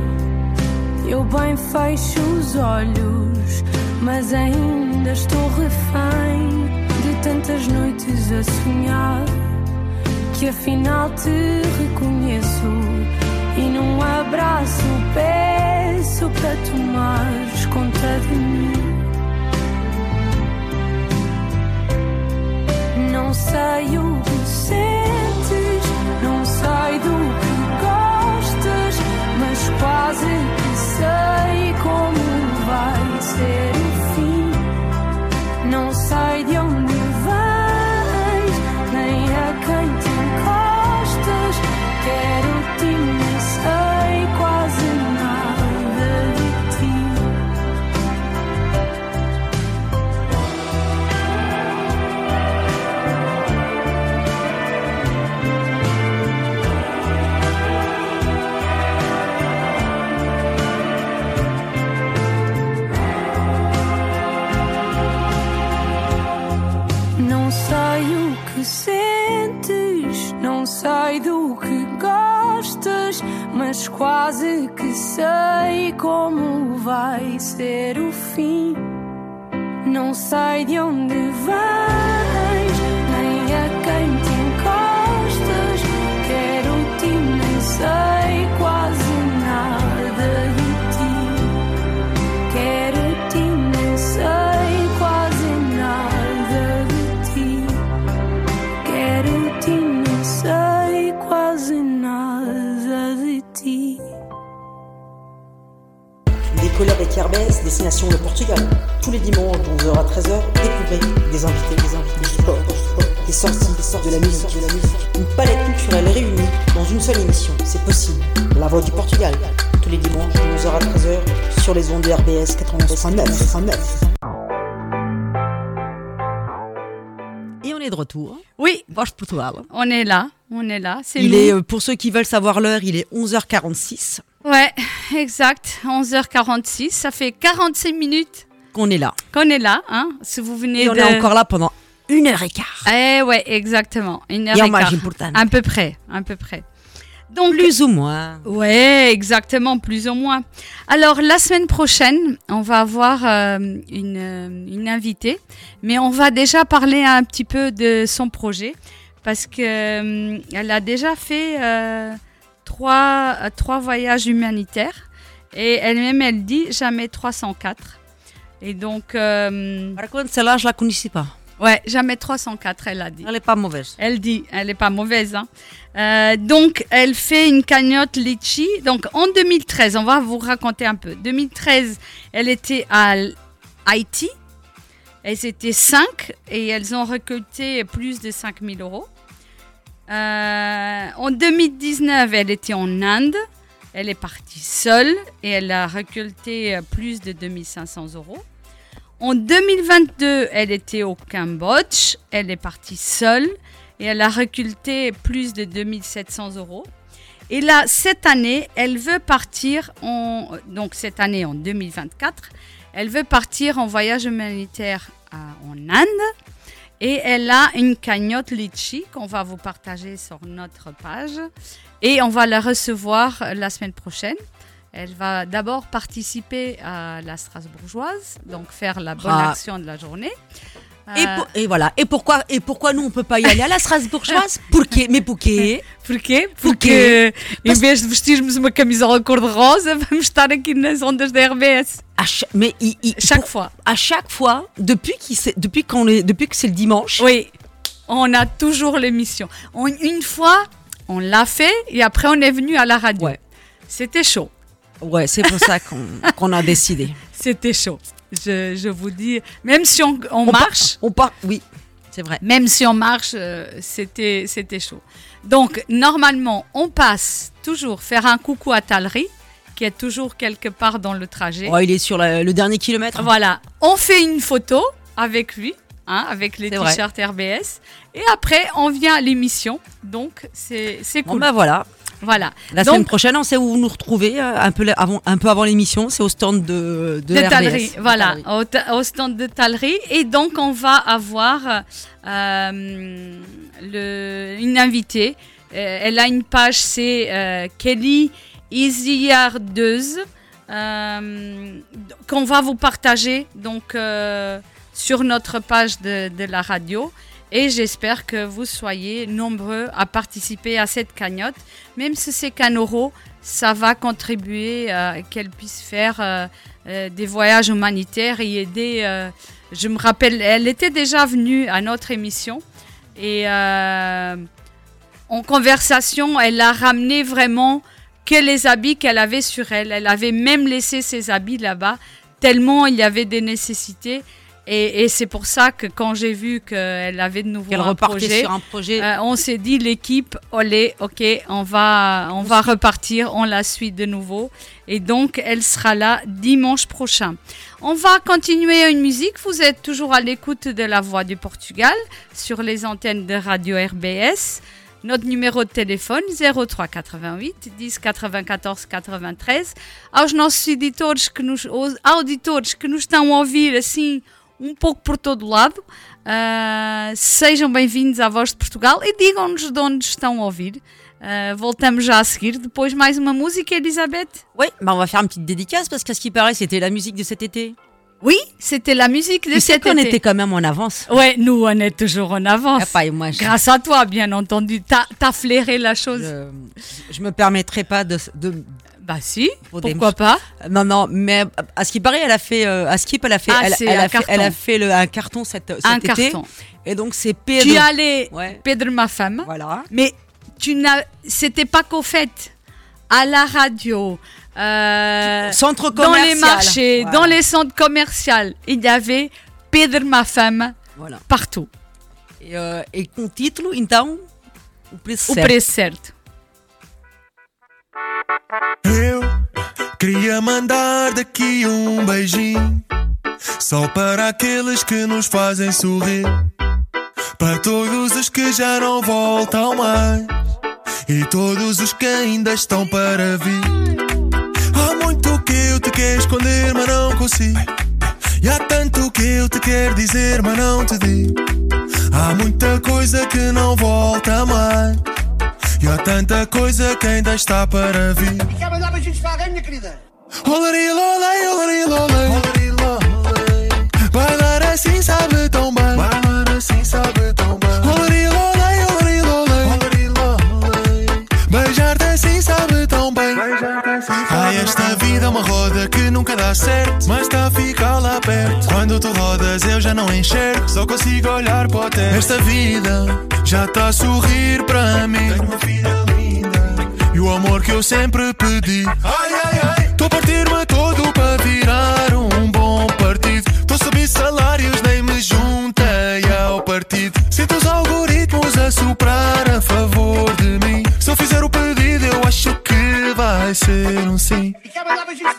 Eu bem fecho os olhos, mas ainda estou refém de tantas noites a sonhar que afinal te reconheço e num abraço peço para tomares conta de mim. Não sei o que sentes, não sei do que gostas, mas quase sei como vai ser o fim. Não sei de onde fim. Não sei de onde vens, nem a quem te encostas. Quero-te nem sei quase nada de ti. Quero-te nem sei quase nada de ti. Quero-te nem sei quase nada de ti. Avec RBS, destination le Portugal. Tous les dimanches de 11h à 13h, découvrez des invités, des invités, du sport, du sport, des sorties, des sorties de la musique, de la musique. Une palette culturelle réunie dans une seule émission. C'est possible. La voix du Portugal. Tous les dimanches de 11h à 13h sur les ondes de RBS 89. 89. Et on est de retour. Oui, Voix Portugal. on est là. On est là. C'est Il nous. est, euh, pour ceux qui veulent savoir l'heure, il est 11h46 Ouais, exact. 11h46. Ça fait 46 minutes qu'on est là. qu'on est là. Hein, si vous venez Et on de... est encore là pendant une heure et quart. Eh ouais, exactement. Une heure Et et quart. importante. À peu près, à peu près. Donc, Plus ou moins. Ouais, exactement, plus ou moins. Alors, la semaine prochaine, on va avoir euh, une, euh, une invitée, mais on va déjà parler un petit peu de son projet, parce que euh, elle a déjà fait euh, trois, euh, trois voyages humanitaires, et elle-même, elle dit jamais 304. Et donc, euh, Par contre, celle-là, je la connaissais pas. ouais, jamais 304, elle a dit. Elle est pas mauvaise. Elle dit, elle n'est pas mauvaise. Hein. Euh, donc, elle fait une cagnotte litchi. Donc, en 2013, on va vous raconter un peu. 2013, elle était à Haïti. Elles étaient cinq et elles ont récolté plus de 5000 euros. Euh, en 2019, elle était en Inde. Elle est partie seule et elle a récolté euh, plus de 2500 euros. En 2022, elle était au Cambodge. Elle est partie seule et elle a récolté plus de 2700 euros. Et là, cette année, elle veut partir en donc cette année en 2024, elle veut partir en voyage humanitaire en Inde et elle a une cagnotte litchi qu'on va vous partager sur notre page et on va la recevoir la semaine prochaine. Elle va d'abord participer à la Strasbourgeoise, donc faire la bonne Ah. action de la journée. Et, Euh, pour- et voilà. Et pourquoi, et pourquoi nous, on peut pas y aller à la Strasbourgeoise Porquê? Mais porquê? Porquê? Porquê? Porque em vez de vestirmos uma camisola cor-de-rosa, vamos estar aqui nas ondas da RBS. À cha- mais il- il- Chaque pour- fois. à chaque fois, depuis, s'est- depuis, qu'on est, depuis que c'est le dimanche, Oui, on a toujours l'émission. On- Une fois, on l'a fait et après on est venu à la radio. Ouais. C'était chaud. ouais, c'est pour ça qu'on qu'on a décidé. C'était chaud. Je, je vous dis, même si on, on On part- marche, On part, oui, c'est vrai. même si on marche, euh, c'était c'était chaud. Donc normalement, on passe toujours faire un coucou à Talry, qui est toujours quelque part dans le trajet. Oh, il est sur la- le dernier kilomètre. Voilà, on fait une photo avec lui, hein, avec les t-shirts RBS, et après on vient à l'émission. Donc c'est c'est Bon, cool. bah voilà. Voilà. La Donc- semaine prochaine, on sait où vous nous retrouvez, euh, un peu, avant, un peu avant l'émission, c'est au stand de, de, RBS. Voilà, au, ta- au stand de Tallery. Et donc, on va avoir euh, le- une invitée. Euh, elle a une page, c'est euh, Kelly Isiardeuse, euh, qu'on va vous partager donc, sur notre page de, de la radio. Et j'espère que vous soyez nombreux à participer à cette cagnotte. Même si c'est qu'un euro, ça va contribuer à qu'elle puisse faire euh, euh, des voyages humanitaires et aider. euh, je me rappelle, elle était déjà venue à notre émission et euh, en conversation, elle a ramené vraiment que les habits qu'elle avait sur elle. Elle avait même laissé ses habits là-bas, tellement il y avait des nécessités. Et, et c'est pour ça que quand j'ai vu qu'elle avait de nouveau un projet, sur un projet. euh, on s'est dit l'équipe, olé, ok, on va, on va repartir, on la suit de nouveau. Et donc, elle sera là dimanche prochain. On va continuer une musique. Vous êtes toujours à l'écoute de La Voix du Portugal sur les antennes de Radio RBS. Notre numéro de telefone 03 88 10 94 93. Aos nossos editores que nos, aos auditores que nos estão a ouvir assim um pouco por todo lado, ah, sejam bem-vindos à Voz de Portugal e digam-nos de onde estão a ouvir. Ah, voltamos já a seguir. Depois mais uma música, Elisabeth? Oui, bah on va faire une petite dédicace parce qu'à ce qui paraît, c'était la musique de cet été. Oui, c'était la musique de Tu sais cet qu'on été. était quand même en avance. Ouais, nous, on est toujours en avance. Ah, pas, moi, je, Grâce à toi, bien entendu. T'as as flairé la chose. je, je me permettrai pas de, de- Bah si, pourquoi pas non non, mais à ce qui paraît, elle a fait euh, à Skip, elle a fait, Ah, elle, a fait, elle a carton. fait le, un carton cet, cet Un été. carton. Et donc c'est Tu Pedro. es allé, Ouais. Pedro, ma femme, Voilà. mais tu n'as, c'était pas qu'au fait, à la radio, euh, Centre dans les marchés, Voilà. dans les centres commerciaux, il y avait Pedro, ma femme, Voilà. partout, E, uh, e com título, então, o preço o certo. preço certo. Eu queria mandar daqui um beijinho Só para aqueles que nos fazem sorrir Para todos os que já não voltam mais E todos os que ainda estão para vir. Há muito que eu te quero esconder, mas não consigo E há tanto que eu te quero dizer, mas não te digo. Há muita coisa que não volta mais E há tanta coisa que ainda está para vir Quer mandar beijinhos para alguém, minha querida? Olari, lolei, olari, lolei. Olari. Bailar assim sabe tão bem. Bailar assim sabe tão bem. Uma roda que nunca dá certo. Mas está a ficar lá perto. Quando tu rodas, eu já não enxergo. Só consigo olhar para o teto. Esta vida já está a sorrir para mim. Tenho uma filha linda. E o amor que eu sempre pedi. Ai, ai, ai. Tô a partir-me todo para virar um bom partido. Tô a subir salários, nem me juntei ao partido. Sinto os algoritmos a soprar a favor de mim. Se eu fizer o pedido, eu acho que vai ser um sim. E quer mandar beijinhos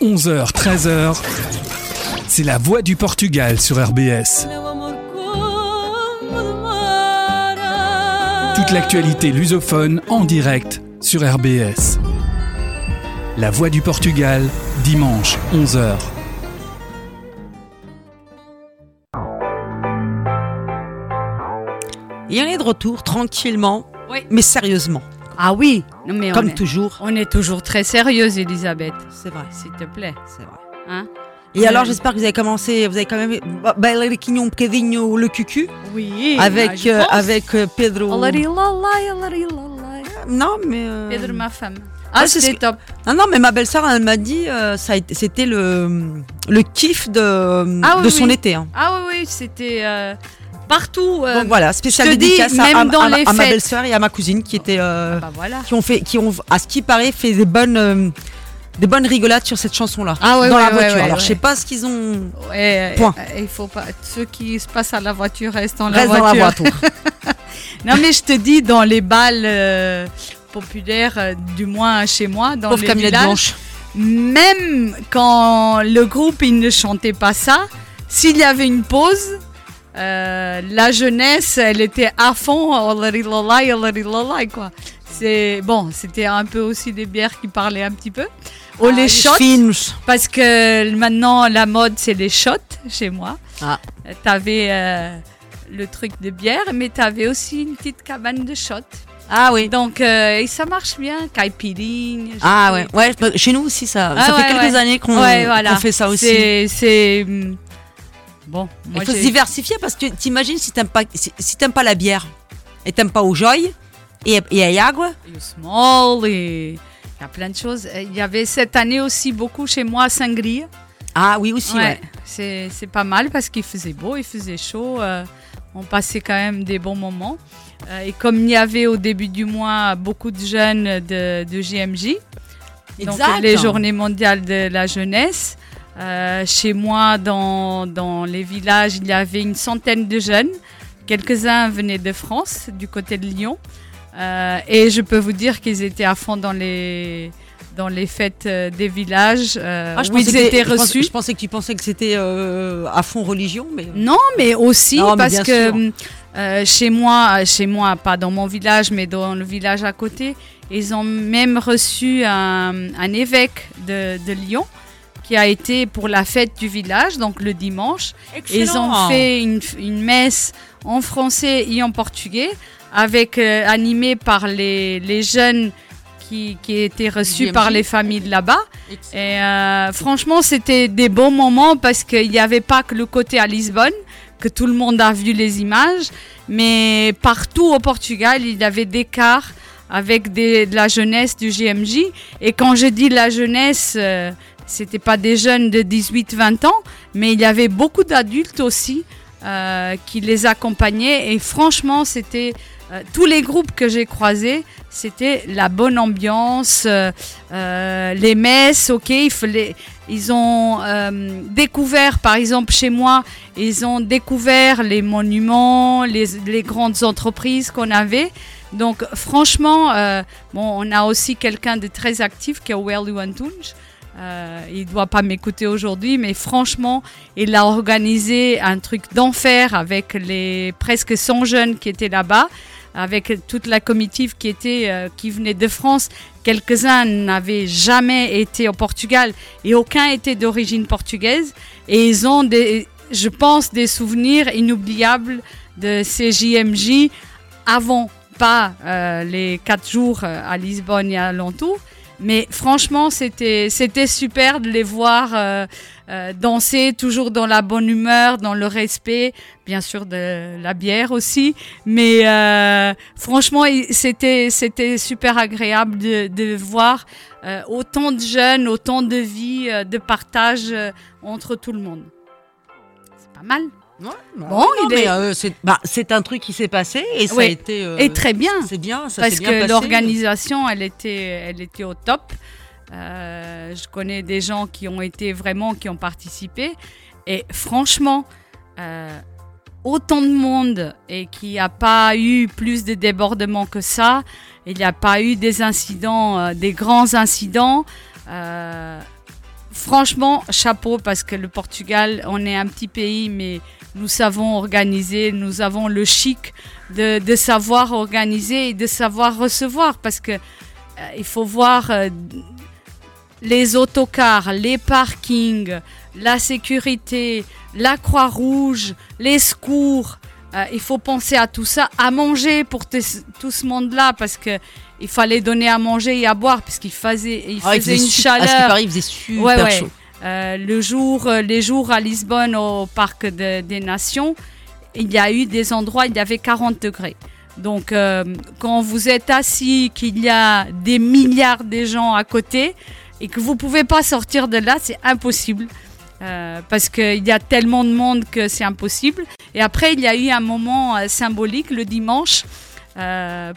11h, 13h, c'est la voix du Portugal sur RBS. Toute l'actualité lusophone en direct sur RBS. La voix du Portugal, dimanche, 11h. Et on est de retour tranquillement, Oui. mais sérieusement. Ah oui, non, mais Comme on est, toujours. on est toujours très sérieuse, Elisabeth. C'est vrai. S'il te plaît. C'est vrai. Hein? Et alors, j'espère que vous avez commencé, vous avez quand même bailariquinho um bocadinho le cucu? Oui. avec, ah, je euh, avec euh, Pedro. Non, mais. euh, Pedro, ma femme. Ah, Ouais, c'est c'était ce que- top. Non, non, mais ma belle-sœur, elle m'a dit, euh, ça c'était le, le kiff de, Ah oui, de son oui. été. hein. Ah oui, oui, c'était partout. euh, Donc voilà, spécial te dis, dédicace à, même à- dans à- les à ma belle-sœur et à ma cousine qui étaient, euh, bah voilà. qui ont fait, qui ont, à ce qui paraît, fait des bonnes, euh, des bonnes rigolades sur cette chanson-là. Ah ouais, dans ouais, la voiture. ouais, Alors je sais pas ce qu'ils ont. Point. euh, il faut pas. Ceux qui se passent à la voiture restent dans la Reste dans voiture. la voiture. non, mais je te dis, dans les balles euh, populaires, euh, du moins chez moi, dans Pauvre les villages, Blanche. même quand le groupe il ne chantait pas ça, s'il y avait une pause, euh, la jeunesse, elle était à fond, quoi. C'est bon, c'était un peu aussi des bières qui parlaient un petit peu. Oh Ah, les shots, films. parce que maintenant la mode c'est les shots chez moi. Ah. T'avais euh, le truc de bière, mais t'avais aussi une petite cabane de shots. Ah oui. Donc euh, et ça marche bien, caipirinha. Ah ouais, ouais. Chez nous aussi, ça, Ah ça ouais, fait quelques ouais. années qu'on Ouais, voilà. qu'on fait ça aussi. C'est hum, bon. moi, Il faut se diversifier parce que t'imagines si t'aimes pas, si, si t'aimes pas la bière et t'aimes pas au joy et, et à small et il y a plein de choses. Euh, Il y avait cette année aussi beaucoup chez moi sangria. Ah oui aussi. Ouais. Ouais, c'est c'est pas mal parce qu'il faisait beau, il faisait chaud. euh, on passait quand même des bons moments. Euh, et comme il y avait au début du mois beaucoup de jeunes de, de GMJ, donc Exact. les journées mondiales de la jeunesse, euh, chez moi dans, dans les villages, il y avait une centaine de jeunes. Quelques-uns venaient de France, du côté de Lyon. Euh, et je peux vous dire qu'ils étaient à fond dans les, dans les fêtes euh, des villages euh, Ah, je où ils que- étaient je reçus. Je pensais que tu pensais que c'était euh, à fond religion, mais. Non, mais aussi Non, parce que euh, chez moi, chez moi, pas dans mon village, mais dans le village à côté, ils ont même reçu un, un évêque de, de Lyon qui a été pour la fête du village, donc le dimanche. Ils ont fait une, une messe en français et en portugais, avec euh, animé par les, les jeunes qui, qui étaient reçus par les familles de là-bas. Et euh, franchement, c'était des bons moments parce qu'il n'y avait pas que le côté à Lisbonne, que tout le monde a vu les images, mais partout au Portugal, il y avait des cars avec des, de la jeunesse du GMJ. Et quand je dis la jeunesse, euh, c'était pas des jeunes de 18-20 ans, mais il y avait beaucoup d'adultes aussi euh, qui les accompagnaient. Et franchement, c'était euh, tous les groupes que j'ai croisés, c'était la bonne ambiance, euh, les messes, ok, il fallait, ils ont découvert, par exemple chez moi, ils ont découvert les monuments, les, grandes entreprises qu'on avait. Donc franchement, bon, on a aussi quelqu'un de très actif qui est Welu Antunes. Euh, il doit pas m'écouter aujourd'hui, mais franchement, il a organisé un truc d'enfer avec les presque 100 jeunes qui étaient là-bas, avec toute la comitive qui était euh, qui venait de France. Quelques-uns n'avaient jamais été au Portugal et aucun était d'origine portugaise. Et ils ont des, je pense, des souvenirs inoubliables de ces JMJ avant, pas euh, les quatre jours à Lisbonne et alentour. Mais franchement, c'était super de les voir euh, euh, danser toujours dans la bonne humeur, dans le respect, bien sûr de la bière aussi. Mais euh, franchement, c'était super agréable de, de voir euh, autant de jeunes, autant de vie, euh, de partage euh, entre tout le monde. C'est pas mal. Bon, Bon, il mais, est- euh, c'est bah, c'est un truc qui s'est passé et ça a été. euh, Et très bien. C'est bien, ça parce bien que l'organisation, elle était, elle était au top. Euh, je connais des gens qui ont été vraiment, qui ont participé. Et franchement, autant de monde et qu'il n'y a pas eu plus de débordements que ça. Il n'y a pas eu des incidents, des grands incidents. Franchement, chapeau parce que le Portugal, on est un petit pays, mais nous savons organiser, nous avons le chic de, de savoir organiser et de savoir recevoir parce que euh, il faut voir euh, les autocars, les parkings, la sécurité, la Croix-Rouge, les secours. Euh, il faut penser à tout ça, à manger pour tout ce monde-là parce que il fallait donner à manger et à boire parce qu'il faisait, il Ah, il une su- chaleur. à ce qui paraît, il faisait super Ouais, ouais. chaud. Euh, le jour, euh, les jours à Lisbonne au parc de- des Nations, il y a eu des endroits il y avait 40 degrés. Donc euh, quand vous êtes assis, qu'il y a des milliards de gens à côté et que vous pouvez pas sortir de là, c'est impossible. Parce qu'il y a tellement de monde que c'est impossible. Et après, il y a eu un moment symbolique le dimanche.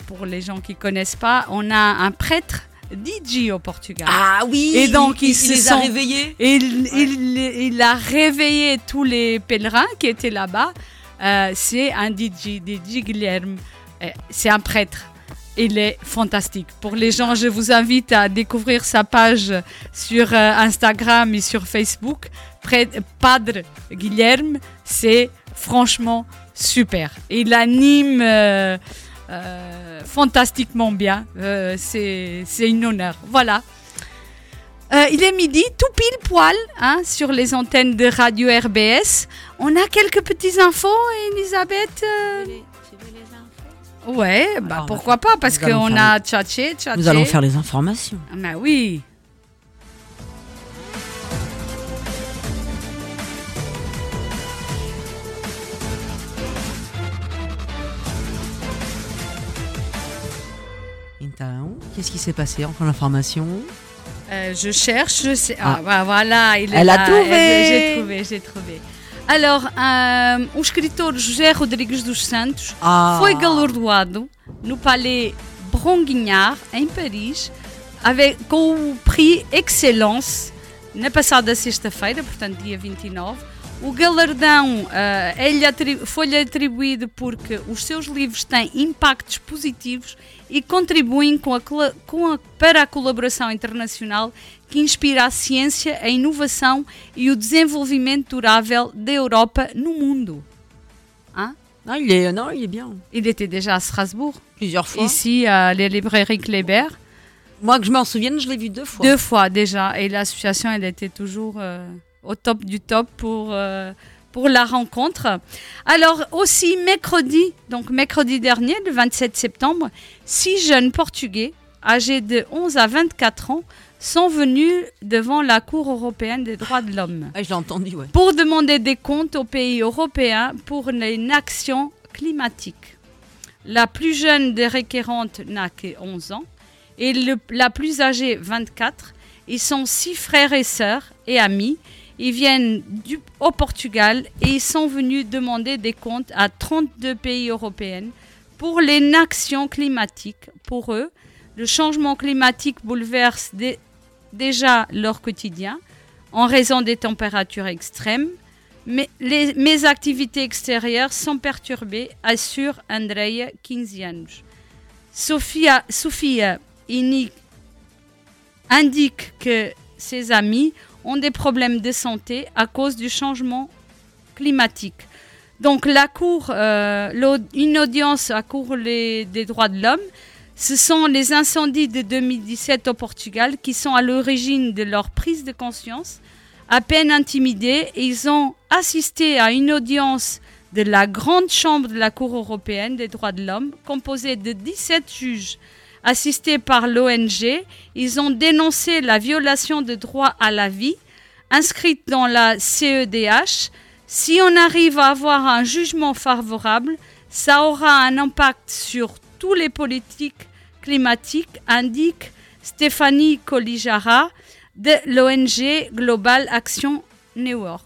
Pour les gens qui connaissent pas, on a un prêtre DJ au Portugal. Ah oui Et donc il, les a réveillés. et il, il- il a réveillé tous les pèlerins qui étaient là-bas. Euh, c'est un DJ, DJ Guilherme. Euh, C'est un prêtre. Il est fantastique. Pour les gens, je vous invite à découvrir sa page sur euh, Instagram et sur Facebook. Prêtre- Padre Guilherme, c'est franchement super. Il anime euh, euh, fantastiquement bien. Euh, c'est une honneur. Voilà. Euh, il est midi, tout pile poil, hein, sur les antennes de Radio RBS. On a quelques petites infos, Elisabeth Ouais, bah Alors, pourquoi pas, parce qu'on a tchatché, tchatché. Nous allons faire les informations. Ah Bah oui. Qu'est-ce qui s'est passé en l'information Euh, je cherche, je sais. Ah. Ah, bah voilà, il est Elle a là. trouvé. Elle- J'ai trouvé, j'ai trouvé. Alors, um, o escritor José Rodrigues dos Santos Ah. foi galardoado no Palais Bronguignard, em Paris, avec, com o prix Excellence na passada sexta-feira, portanto, dia 29. O galardão atri- foi-lhe atribuído porque os seus livros têm impactos positivos e contribuem com a com a- para a colaboração internacional que inspira a ciência, a inovação e o desenvolvimento durável da Europa no mundo. Hein? non il, est, non, il est bien. Il était déjà à Strasbourg, Plusieurs fois. ici à la librairie Kléber. Moi, que je m'en souvienne, je l'ai vu deux fois. Deux fois déjà. Et l'association, elle était toujours euh, au top du top pour, euh, pour la rencontre. Alors aussi mercredi, donc mercredi dernier, le 27 septembre, six jeunes Portugais âgés de 11 à 24 ans sont venus devant la Cour européenne des droits de l'homme Ah, je l'ai entendu, ouais. pour demander des comptes aux pays européens pour une action climatique. La plus jeune des requérantes n'a que 11 ans et le- la plus âgée 24. Ils sont six frères et sœurs et amis. Ils viennent du, au Portugal et ils sont venus demander des comptes à 32 pays européens pour l'inaction climatique. Pour eux, le changement climatique bouleverse dé- déjà leur quotidien en raison des températures extrêmes, mais les- mes activités extérieures sont perturbées, assure Andrea, 15 anos. Sofia, Sofia indique que ses amis ont des problèmes de santé à cause du changement climatique. Donc la cour, euh, une audience à cour des droits de l'homme, ce sont les incendies de 2017 au Portugal qui sont à l'origine de leur prise de conscience À peine intimidés, ils ont assisté à une audience de la Grande Chambre de la Cour européenne des droits de l'homme, composée de 17 juges assistés par l'ONG. Ils ont dénoncé la violation de droit à la vie inscrite dans la CEDH. Si on arrive à avoir un jugement favorable, ça aura un impact sur tous les politiques climatiques, indique Stéphanie Colijara de l'ONG Global Action Network.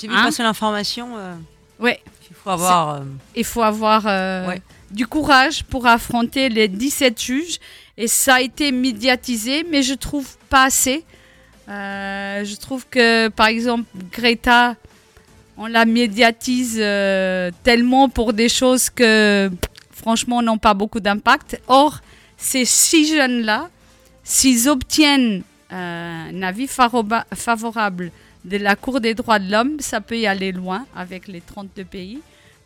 J'ai vu Hein passer l'information. euh, Ouais. Il faut avoir. euh, Il faut avoir euh, Ouais. Du courage pour affronter les 17 juges. Et ça a été médiatisé, mais je trouve pas assez. Euh, je trouve que, par exemple, Greta, on la médiatise euh, tellement pour des choses que, franchement, n'ont pas beaucoup d'impact. Or, ces six jeunes-là, s'ils obtiennent euh, un avis favorable de la Cour des droits de l'homme, ça peut y aller loin avec les 32 pays.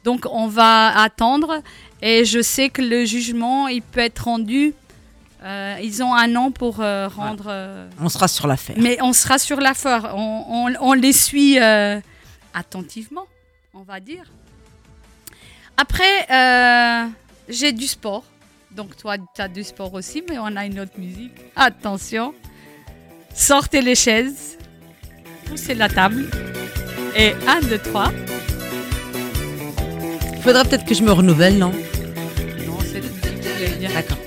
Donc on va attendre et je sais que le jugement, il peut être rendu. euh, ils ont un an pour euh, rendre. euh, On sera sur l'affaire. mais on sera sur l'affaire. On, on- on les suit euh, attentivement, on va dire. Après, j'ai du sport. Donc toi, tu as du sport aussi, mais on a une autre musique. Attention. Sortez les chaises. Poussez la table. Et 1, 2, 3. Il faudrait peut-être que je me renouvelle, non? Non, c'est dire. D'accord.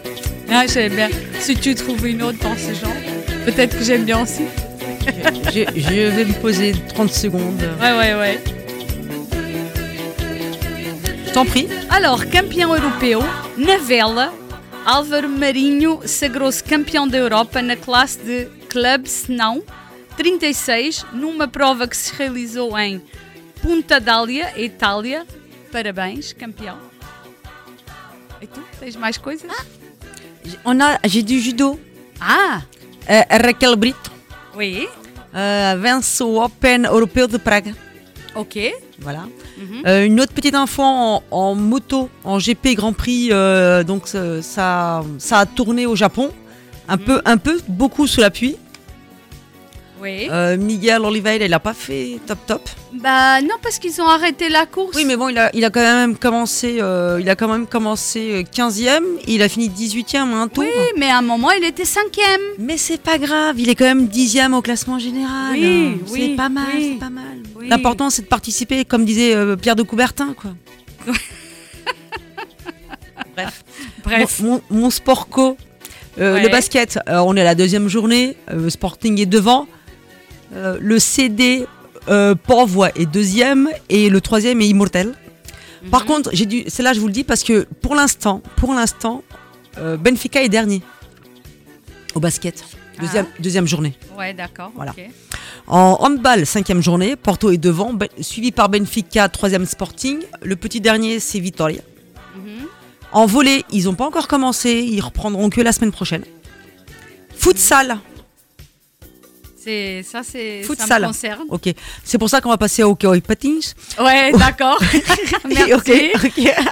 Ah, j'aime bien. Si tu trouves une autre dans ce genre, peut-être que j'aime bien aussi. je, je vais me poser 30 secondes. Ouais, ouais, ouais. Je t'en prie. Alors, campeão europeu, na vela, Álvaro Marinho sagrou-se campeão da Europa na classe de clubes não 36, numa prova que se realizou em Punta d'Alia, Itália. Parabéns, campeão. E tu, tens mais coisas? On a, j'ai du judo. Ah, Euh, Raquel Brito oui, euh, vence au Open européen de Prague. ok. Voilà. Mhm. Euh, une autre petite info en, en moto, en GP Grand Prix. donc ça, ça, a tourné au Japon. Un peu, un peu, beaucoup sous la pluie. Oui. Euh, Miguel Oliveira, il a pas fait top top? Bah non, parce qu'ils ont arrêté la course. Oui, mais bon, il a, il a quand même commencé, euh, il a quand même commencé euh, 15e. Il a fini 18e à un tour. Oui, mais à un moment, il était cinquième. Mais c'est pas grave, il est quand même 10e au classement général. Oui, c'est oui, pas mal, oui. c'est pas mal. Oui. L'important, c'est de participer, comme disait euh, Pierre de Coubertin, quoi. Bref. Bref. Mon, mon- mon sport co, euh, Ouais. le basket, euh, on est à la deuxième journée. euh, Sporting est devant. Euh, le CD euh, est deuxième et le troisième est Immortel. Par Mhm. contre, j'ai dû, c'est là que je vous le dis parce que pour l'instant, pour l'instant, euh, Benfica est dernier au basket. Deuxième, deuxième journée. Ouais, d'accord. Voilà. En handball, cinquième journée, Porto est devant, Ben- suivi par Benfica, troisième Sporting. Le petit dernier, c'est Vitoria. Mhm. En volley, ils n'ont pas encore commencé, ils reprendront que la semaine prochaine. Futsal, C'est ça, c'est ça me concerne. Ok, c'est pour ça qu'on va passer au hockey patins. Ouais, d'accord. Merci.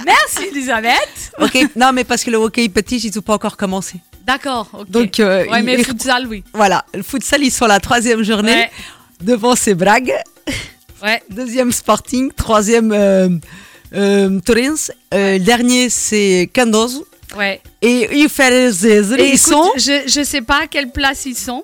Merci, Elisabeth. Ok, non mais parce que le hockey patins, ils n'ont pas encore commencé. D'accord. ok. Donc, euh, ouais, mais ils- futsal, oui. Voilà, le futsal, ils sont la troisième journée. Ouais. Devant, c'est Brague. Ouais. Deuxième Sporting. Troisième, euh, euh, Torrens. Euh, dernier, c'est Candoso. Ouais. Et Uferzes, Et ils écoute, sont. Je je sais pas à quelle place ils sont.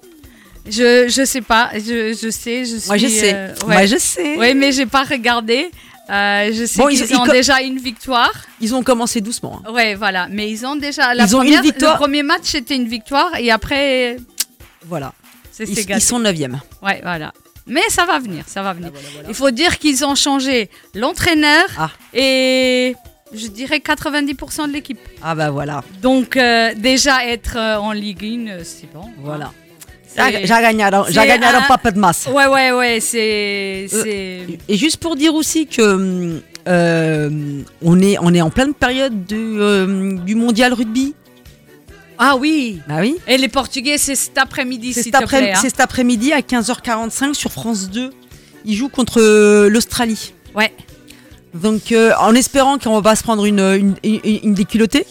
Je je sais pas. Je je sais. Je suis. Moi, je sais. euh, Moi, je sais. Oui, mais j'ai pas regardé. Euh, je sais Bon, qu'ils ils- ils ont déjà une victoire. Ils ont commencé doucement. hein. Ouais, voilà. Mais ils ont déjà la Ils ont une victoire. Le premier match c'était une victoire et après Voilà. c'est Ils, sont neuvième. Ouais, voilà. Mais ça va venir, ça va venir. Il faut dire qu'ils ont changé l'entraîneur Ah. et je dirais 90% de l'équipe. Ah bah voilà. Donc euh, déjà être euh, en Ligue 1, euh, c'est bon. Voilà. C'est- Já ganharam, já ganharam Papa de masse. Ouais, ouais, ouais, c'est... c'est... Et juste pour dire aussi que hum, euh, on, est, on est en pleine période du, euh, du mondial rugby. Ah oui Bah oui. Et les Portugais, c'est cet après-midi, C'est après- hein. c'est cet après-midi à 15h45 sur France 2. Ils jouent contre euh, l'Australie. Ouais. Donc euh, en espérant qu'on va se prendre une, une, une, une déculottée.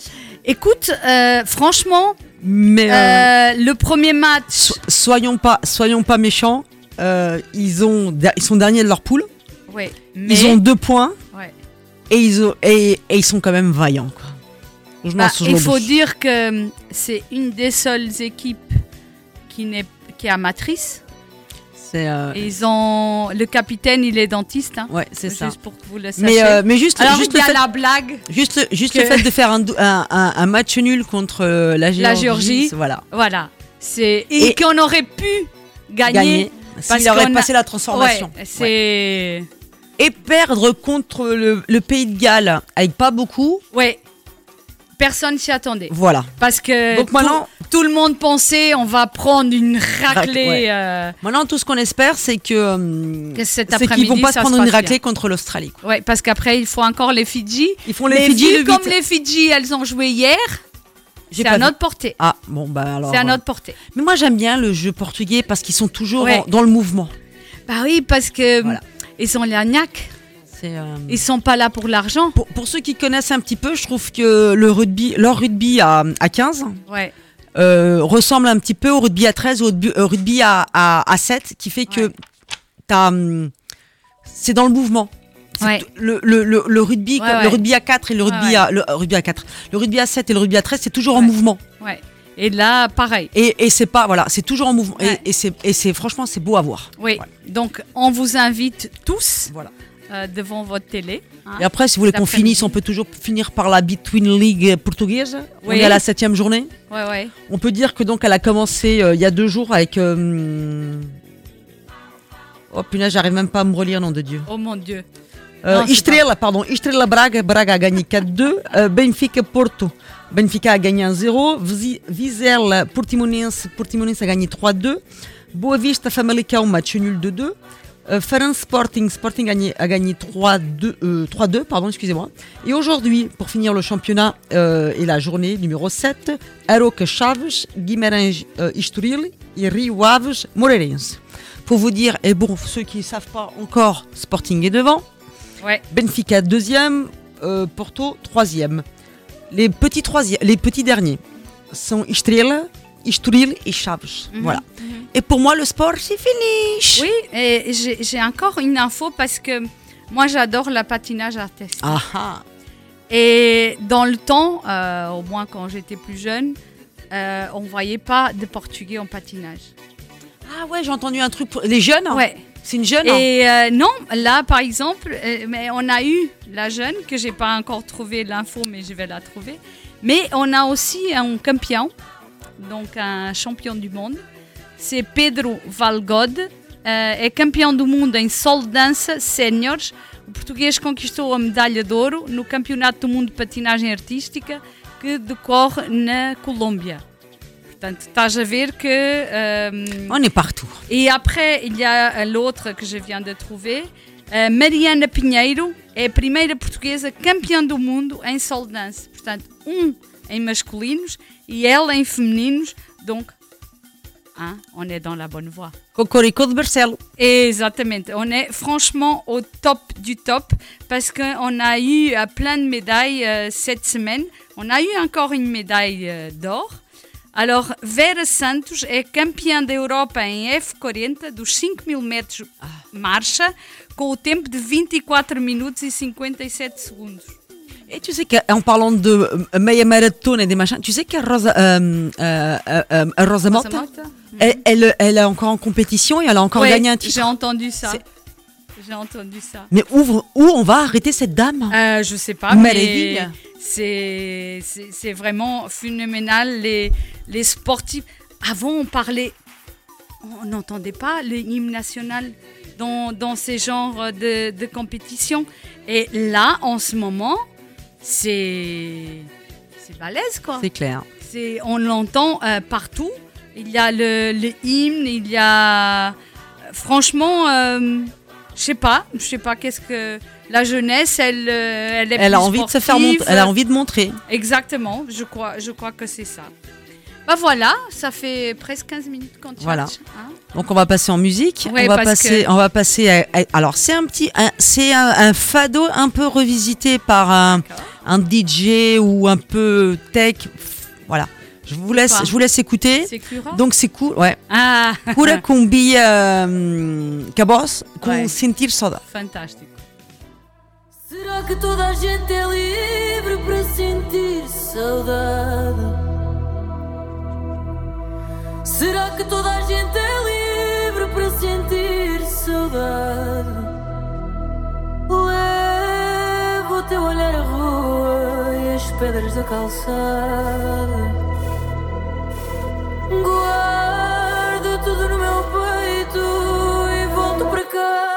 Écoute, euh, franchement, Mais euh, Euh, le premier match, so- soyons pas, soyons pas méchants. euh, ils ont, ils sont derniers de leur poule. ouais, mais Ils ont deux points ouais. et ils ont, et, et ils sont quand même vaillants. Quoi. Je m'en Bah, souviens il au faut dire que c'est une des seules équipes qui n'est qui est amatrice. Euh, ils ont le capitaine, il est dentiste. Hein, ouais, c'est ça. Juste pour que vous le sachiez. Mais, euh, mais juste, Alors juste il y a fait, la blague. juste, juste que- le fait de faire un, un, un- un match nul contre euh, la Géorgie, La Géorgie. voilà, Voilà. C'est et, Et- qu'on aurait pu gagner. gagner. parce S'il aurait a- passé la transformation. Ouais, c'est Et perdre contre le, le Pays de Galles avec pas beaucoup, ouais. Personne s'y attendait. voilà. Parce que Donc tout, maintenant- tout le monde pensait on va prendre une raclée. ouais. euh, Maintenant, tout ce qu'on espère, c'est que, euh, que cet c'est qu'ils après-midi, vont pas se prendre une bien. raclée contre l'Australie. quoi. Ouais, parce qu'après il faut encore les Fidji. Ils font les Fidji le comme les Fidji, elles ont joué hier. J'ai C'est à notre portée. Ah bon bah alors. C'est à euh, notre portée. Mais moi j'aime bien le jeu portugais parce qu'ils sont toujours Ouais. en- dans le mouvement. Bah oui, parce que Voilà. ils ont les gnac. C'est. euh, Ils sont pas là pour l'argent. Pour, pour ceux qui connaissent un petit peu, je trouve que le rugby, leur rugby à, à 15 Ouais. euh, ressemble un petit peu au rugby à 13 ou au rugby, au rugby à, à, à 7, qui fait que Ouais. hum, c'est dans le mouvement. Ouais. Le, le, le, le rugby, le rugby à 4 et le rugby à le, euh, rugby à 4, le rugby à 7 et le rugby à 13, c'est toujours en mouvement. Ouais. Et là, pareil. Et, et c'est pas voilà, c'est toujours en mouvement. Et- Ouais. Et, et c'est franchement c'est beau à voir. Oui. Ouais. Donc, on vous invite tous Voilà. Euh, devant votre télé. hein. Et après, si vous voulez qu'on finisse, on peut toujours finir par la Between League portugaise. On Oui. est à la septième journée. Ouais, ouais. On peut dire que donc elle a commencé euh, il y a deux jours avec. euh, Oh punaise, j'arrive même pas à me relire, nom de Dieu. Oh mon Dieu. Euh, Non, Estrela, pardon, Estrela Braga, Braga a gagné 4-2. Euh, Benfica Porto, Benfica a gagné 1-0. Visi- Vizela Portimonense, Portimonense a gagné 3-2. Boa Vista Famalicão, match nul 2-2. Euh, Ferenc Sporting, Sporting a gagné, gagné 3-2, euh, 3-2, pardon, excusez-moi. Et aujourd'hui, pour finir le championnat euh, et la journée numéro 7, Aroca Chaves, Guimarães euh, Estoril et Rio Aves Moreirense. Pour vous dire, et bon, ceux qui ne savent pas encore, Sporting est devant. Ouais. Benfica deuxième, Porto troisième. Les petits troisièmes, les petits derniers sont Estrela, Estoril et Chaves. Mhm, Voilà. mhm. Et pour moi, le sport, c'est fini. Oui, et j'ai encore une info parce que moi, j'adore le patinage artistique. Ah ah. Et dans le temps, euh, au moins quand j'étais plus jeune, euh, on voyait pas de Portugais en patinage. Ah ouais, j'ai entendu un truc pour les jeunes. hein. Ouais. C'est une jeune. hein. Et euh, non, là par exemple, mais on a eu la jeune que j'ai pas encore trouvé l'info, mais je vais la trouver. Mais on a aussi un campion, donc un champion du monde. C'est Pedro Valgode, euh, é campeão do mundo em solo dança séniores. O português conquistou a medalha de ouro no Campeonato do Mundo de Patinagem Artística que decorre na Colômbia. Portanto, estás a ver que On est partout. et après, il y a l'autre que je viens de trouver. Uh, Mariana Pinheiro é a primeira portuguesa campeã do mundo em solo dance. Portanto, um em masculinos e ela em femininos. Donc, hein, on est dans la bonne voie. Cocorico de Barcelo. Exatamente. On est franchement au top du top parce qu'on a eu euh, plein de médailles euh, cette semaine. On a eu encore une médaille euh, d'or. Alors, Vera Santos é campeã da Europa em F40 dos 5 mil metros marcha com o tempo de 24 minutos e 57 segundos. Et tu sais qu'en parlant de euh, meilleure maratone et des machins, tu sais que Rosa, euh, euh, euh, euh, elle, elle, elle est encore en compétition et elle a encore Ouais, gagné un J'ai titre. entendu ça. J'ai entendu ça. Mais où, où on va arrêter cette dame? Euh, je sais pas, mais c'est c'est c'est vraiment phénoménal. Les, les sportifs. Avant, on parlait. On n'entendait pas le hymne national dans, dans ces genres de, de compétition. Et là, en ce moment, c'est. C'est balèze, quoi. C'est clair. C'est, on l'entend euh, partout. Il y a le, le hymne, il y a. Franchement, euh, je sais pas, je sais pas qu'est-ce que. La jeunesse, elle, euh, elle est Elle a envie de se faire montrer. Elle a envie de montrer. Exactement, je crois, je crois que c'est ça. Bah voilà, ça fait presque 15 minutes qu'on tchatche, Voilà. hein. Donc on va passer en musique. Ouais, on va passer, que- on va passer. À, à- alors c'est un petit, c'est un, un fado un peu revisité par un, DJ ou un peu tech. Voilà. Je vous laisse, Quoi je vous laisse écouter. Donc c'est cool, ouais. Ah, Cura com Bia hum, Cabos com Ouais. Sentir Saudade. fantástico. Será que toda a gente é livre para sentir saudade? Será que toda a gente é livre para sentir saudade? Levo o teu olhar à rua e as pedras da calçada. Guardo tudo no meu peito e volto para casa.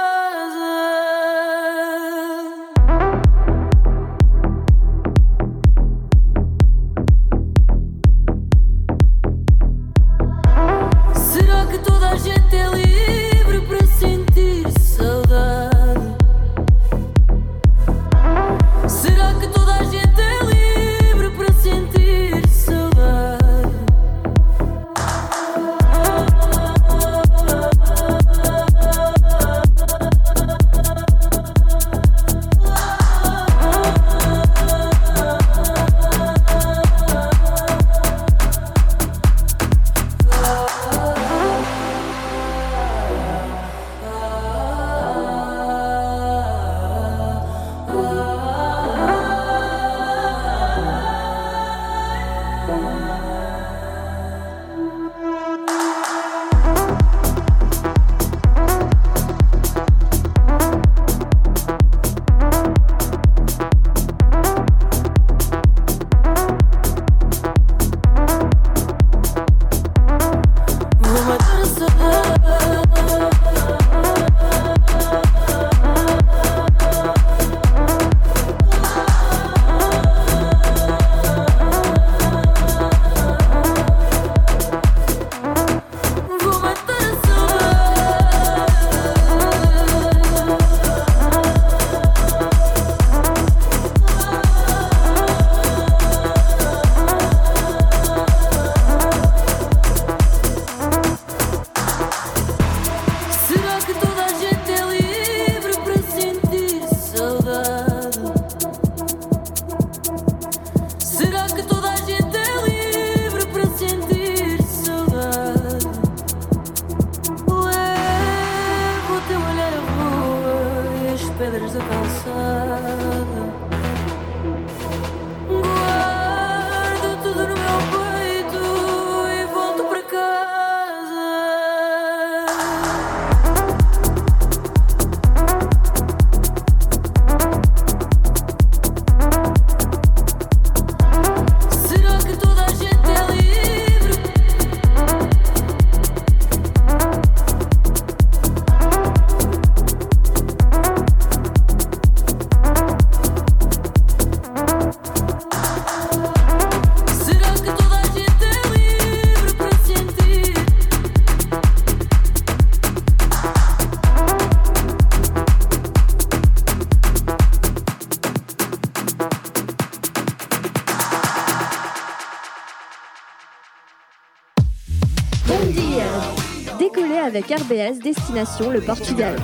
Avec RBS Destination le Portugal.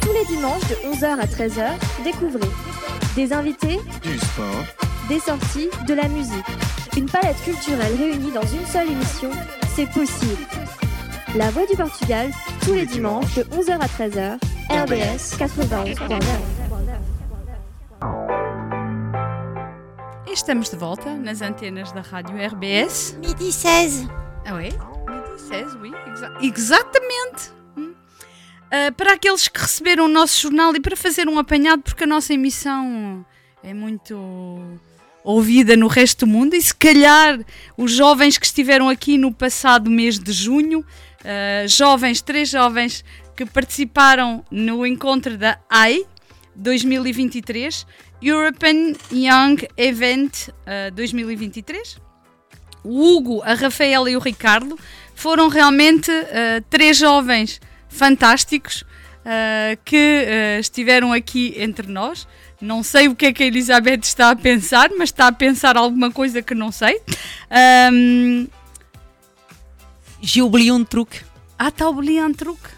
Tous les dimanches de 11h à 13h, découvrez des invités, Du sport, des sorties, de la musique. Une palette culturelle réunie dans une seule émission, c'est possible. La Voix du Portugal, tous les dimanches de 11h à 13h, RBS 91.9. E estamos de volta nas antenas da rádio RBS. Midi 16. Ah, oui? Exatamente. Ah, para aqueles que receberam o nosso jornal e para fazer um apanhado, porque a nossa emissão é muito ouvida no resto do mundo e se calhar os jovens que estiveram aqui no passado mês de junho, ah, jovens, três jovens que participaram no encontro da AI 2023, European Young Event ah, 2023. O Hugo, a Rafaela e o Ricardo foram realmente ah, três jovens fantásticos ah, que ah, estiveram aqui entre nós. Não sei o que é que a Elizabeth está a pensar, mas está a pensar alguma coisa que não sei. Oublié um truque. ah, está a um truque.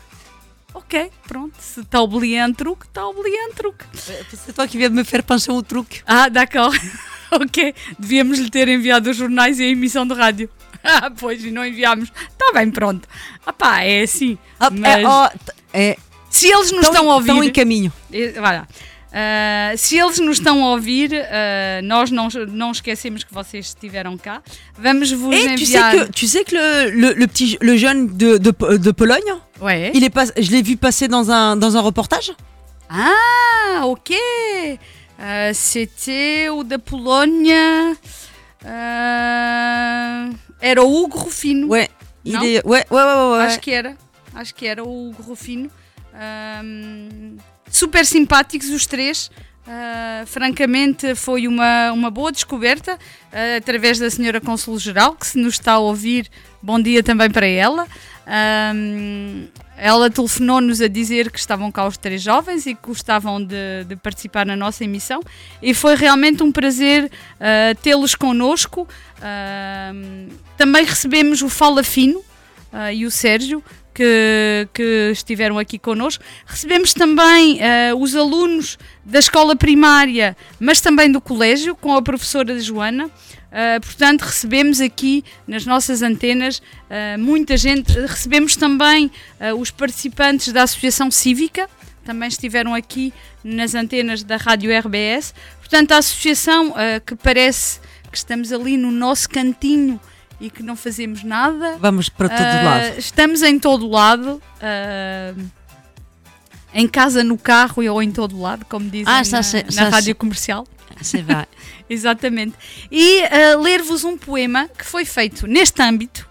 Ok, pronto. Se está a um truque, está a um truque. C'est toi qui viens de me faire penser au truc. Ah, d'accord. ok, devíamos lhe ter enviado os jornais e a emissão de rádio. Ah, pois, e não enviámos. Está bem, pronto. Ah pá, é assim. Ah, Mas é, t- é, se eles nos tão- estão a ouvir... em caminho. Eh, se eles nos estão a ouvir, nós não, não esquecemos que vocês estiveram cá. Vamos vos Et tu sais enviar. que, tu sais que le, le, le petit, le jeune de, de, de Pologne, Ouais. il est pas, je l'ai vu passer dans un, dans un reportage? Ah, ok. Ah, C'était o da Polónia. Ah, era o Hugo Rufino. Ouais, ouais, ouais, ouais, ouais. Acho que era. Acho que era o Hugo Rufino. Ahm, super simpáticos os três. Ah, francamente, foi uma, uma boa descoberta ah, através da Senhora Cônsul-Geral, que se nos está a ouvir, bom dia também para ela. Ahm, ela telefonou-nos a dizer que estavam cá os três jovens e que gostavam de, de participar na nossa emissão e foi realmente um prazer ah, tê-los connosco. Também recebemos o Fala Fino ah, e o Sérgio, que, que estiveram aqui connosco. Recebemos também ah, os alunos da escola primária, mas também do colégio, com a professora Joana. Ah, portanto, recebemos aqui nas nossas antenas ah, muita gente. Recebemos também os participantes da Associação Cívica, também estiveram aqui nas antenas da Rádio RBS. Portanto, a associação que parece que estamos ali no nosso cantinho e que não fazemos nada. Vamos para todo Ah, lado. Estamos em todo lado. ah, em casa, no carro ou em todo lado, como dizem Ah, na, c'est- na rádio comercial. C'est vrai. Exatamente. E ah, ler-vos um poema que foi feito neste âmbito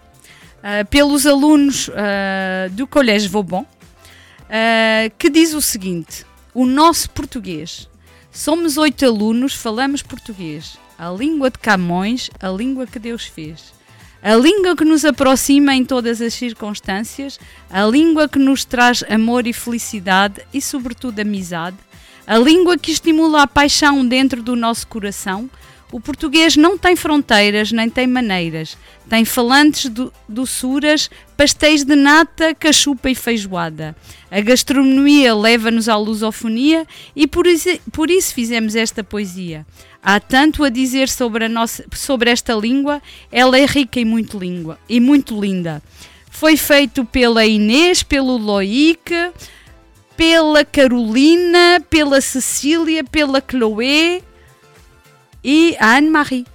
ah, pelos alunos ah, do Colégio Vauban, ah, que diz o seguinte: O nosso português. Somos oito alunos, falamos português. A língua de Camões, a língua que Deus fez. A língua que nos aproxima em todas as circunstâncias, a língua que nos traz amor e felicidade e, sobretudo, amizade, a língua que estimula a paixão dentro do nosso coração. O português não tem fronteiras nem tem maneiras. Tem falantes, do, doçuras, pastéis de nata, cachupa e feijoada. A gastronomia leva-nos à lusofonia e por isso, por isso fizemos esta poesia. Há tanto a dizer sobre, a nossa, sobre esta língua, ela é rica e muito, língua, e muito linda. Foi feito pela Inês, pelo Loic, pela Carolina, pela Cecília, pela Chloé e a Anne-Marie.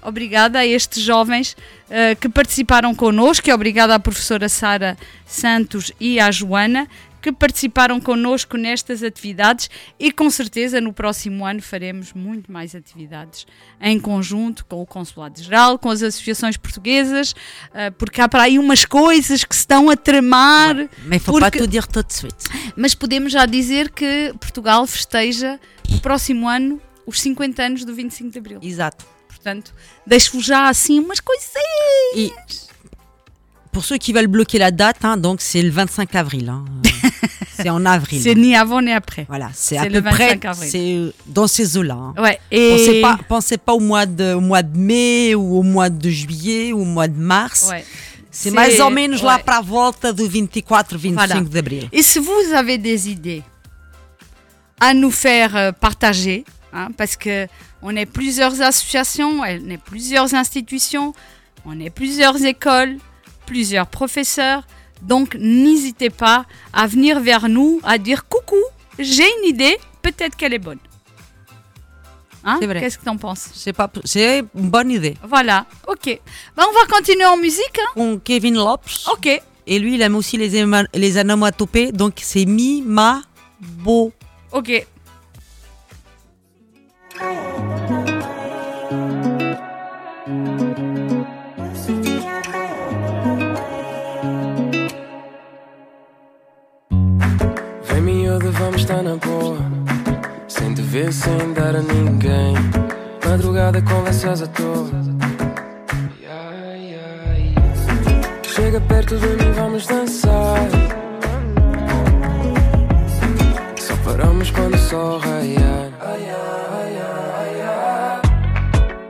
Obrigada a estes jovens eh, que participaram connosco e obrigada à professora Sara Santos e à Joana que participaram connosco nestas atividades e com certeza no próximo ano faremos muito mais atividades em conjunto com o Consulado Geral, com as associações portuguesas, eh, porque há para aí umas coisas que se estão a tramar. Il faut pas Porque- tout dire tout de suite. Mas podemos já dizer que Portugal festeja no próximo ano os 50 anos do 25 de Abril. Exato. Portanto, deixo-vos já assim umas coisinhas. Et pour ceux qui veulent bloquer la date, hein, donc c'est le 25 avril. hein. C'est en avril. C'est ni avant ni après. Voilà, c'est à peu le 25 près c'est euh, dans ces eaux-là. hein. Ouais, Pensez et pas, pensez pas au mois de, au mois de mai ou au mois de juillet ou au mois de mars. Ouais. C'est mais ou menos lá ouais. para a volta do 24, 25 Voilà. d'abril. Et si vous avez des idées à nous faire euh, partager, hein, parce que on est plusieurs associations, on est plusieurs institutions, on est plusieurs écoles, plusieurs professeurs, donc n'hésitez pas à venir vers nous, à dire coucou, j'ai une idée, peut-être qu'elle est bonne. Hein C'est vrai. Qu'est-ce que t'en penses? C'est pas, c'est une bonne idée. Voilà, ok. Ben, on va continuer en musique. hein. On Kevin Lopes. Ok. Et lui, il aime aussi les, les onomatopées, donc c'est mi, ma, bo. Ok. Miúda, vamos estar na boa. Sem te ver, sem dar a ninguém. Madrugada conversas à toa. Chega perto de mim, vamos dançar. Só paramos quando o sol raiar. Ai, ai, ai, ai.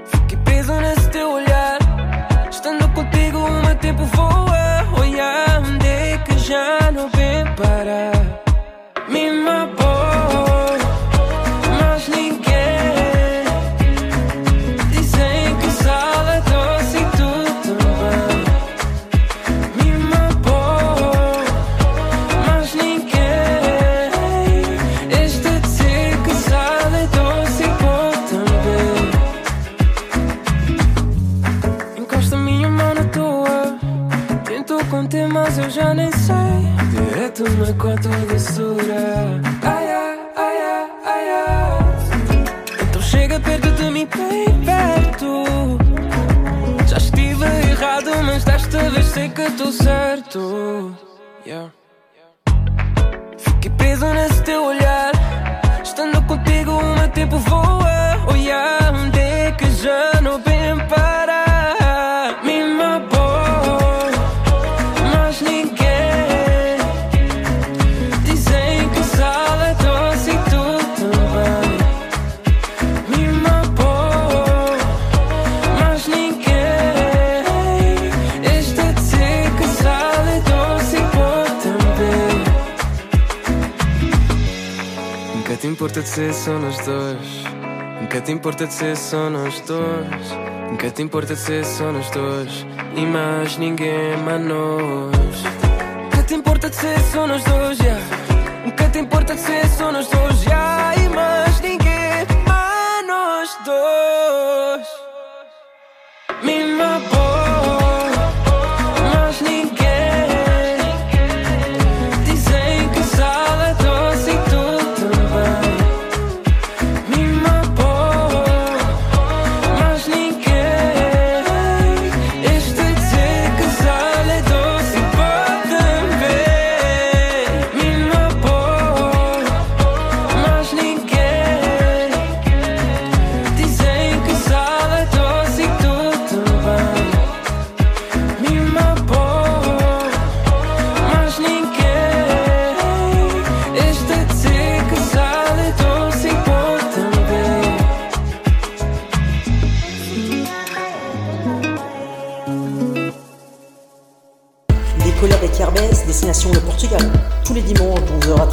Fiquei preso nesse teu olhar. Estando contigo o meu tempo voa Olha, onde é que já Direto na quarta doçura. Ai, ai, ai, ai, Então chega perto de mim, bem perto. Já estive errado, mas desta vez sei que estou certo. Fiquei preso nesse teu olhar. Estando contigo o meu tempo voa importa de ser só nós dois. Nunca te importa de ser só nós dois. Nunca te importa de ser só nós dois. E mais ninguém, mais nós. Nunca te importa de ser só nós dois, yeah. Nunca te importa de ser só nós dois, yeah.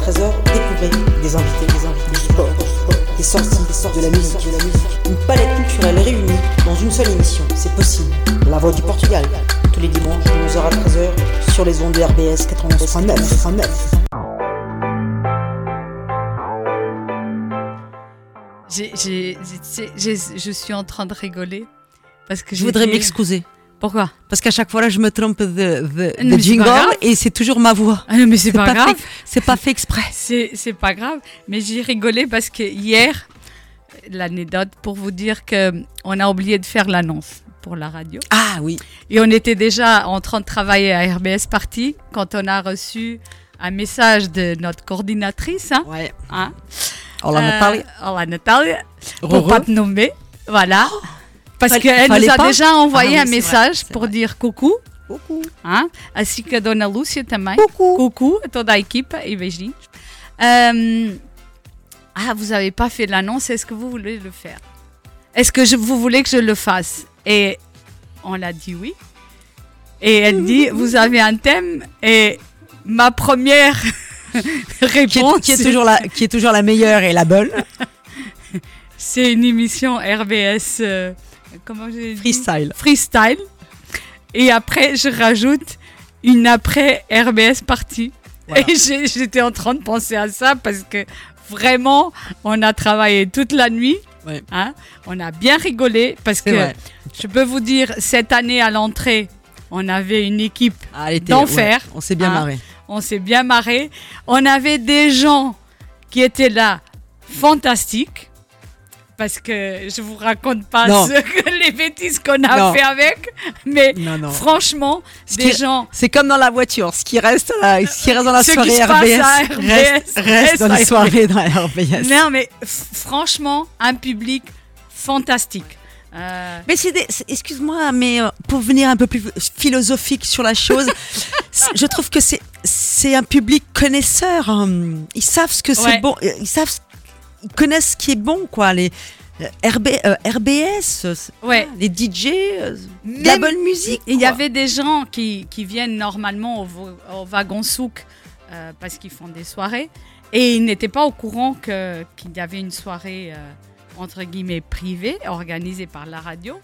De 11h à 13h, découvrez des invités, des invités, du sport, des sorties, des sorties, de la musique, de la musique. Une palette culturelle réunie dans une seule émission, c'est possible. La voix du Portugal. Tous les dimanches de 11h à 13h sur les ondes de RBS 91.9. 89. J'ai- j'ai- j'ai- j'ai- je suis en train de rigoler parce que Je voudrais m'excuser. Pourquoi? Parce qu'à chaque fois là, je me trompe de, de, pas jingle grave. et c'est toujours ma voix. Ah non, mais c'est pas, grave. fait- C'est pas fait exprès. C'est pas grave. Mais j'ai rigolé parce que hier, l'anecdote pour vous dire que on a oublié de faire l'annonce pour la radio. Ah oui. Et on était déjà en train de travailler à RBS Party quand on a reçu un message de notre coordinatrice. Hein, Ouais. hein, Olá, euh, Natália. Olá, Natália. Pour pas te nommer. Voilà. Parce qu'elle nous a pas déjà envoyé Ah un message vrai, pour vrai. dire coucou. Coucou. Hein? Assim que a Dona Lúcia também. Coucou. Coucou a toda a e beijinhos. Euh, ah, vous n'avez pas fait l'annonce, est-ce que vous voulez le faire? Est-ce que je, vous voulez que je le fasse? Et on l'a dit oui. Et elle dit, vous avez un thème? Et ma première Qui réponse, est, qui est toujours la, qui est toujours la meilleure et la bonne. c'est une émission RBS, euh, comment j'ai dit Freestyle. freestyle. Et après, je rajoute une après RBS partie. Voilà. Et j'ai- j'étais en train de penser à ça parce que vraiment, on a travaillé toute la nuit. Ouais. hein. On a bien rigolé parce que vrai. je peux vous dire, cette année à l'entrée, on avait une équipe Ah, d'enfer. ouais, on s'est bien hein. marré. On s'est bien marré. On avait des gens qui étaient là fantastiques. Parce que je vous raconte pas ce les bêtises qu'on a Non. fait avec, mais Non, non. franchement, Ce des qui- gens. C'est comme dans la voiture. Ce qui reste, là, ce qui reste dans la Ce qui soirée passe RBS, à RBS, reste, reste reste dans les soirées dans la RBS. Non, mais franchement, un public fantastique. Euh, Mais c'est excuse-moi, mais euh, pour venir un peu plus philosophique sur la chose, je trouve que c'est c'est un public connaisseur. Ils savent ce que c'est bon. euh, Ils savent, ils connaissent ce qui est bon, quoi. Les euh, RB, euh, RBS, euh, Ouais. les DJ, euh, la bonne musique. Il y avait des gens qui, qui viennent normalement au, au wagon souk euh, parce qu'ils font des soirées et ils n'étaient pas au courant qu'il y avait une soirée euh, entre guillemets privée organisée par la radio.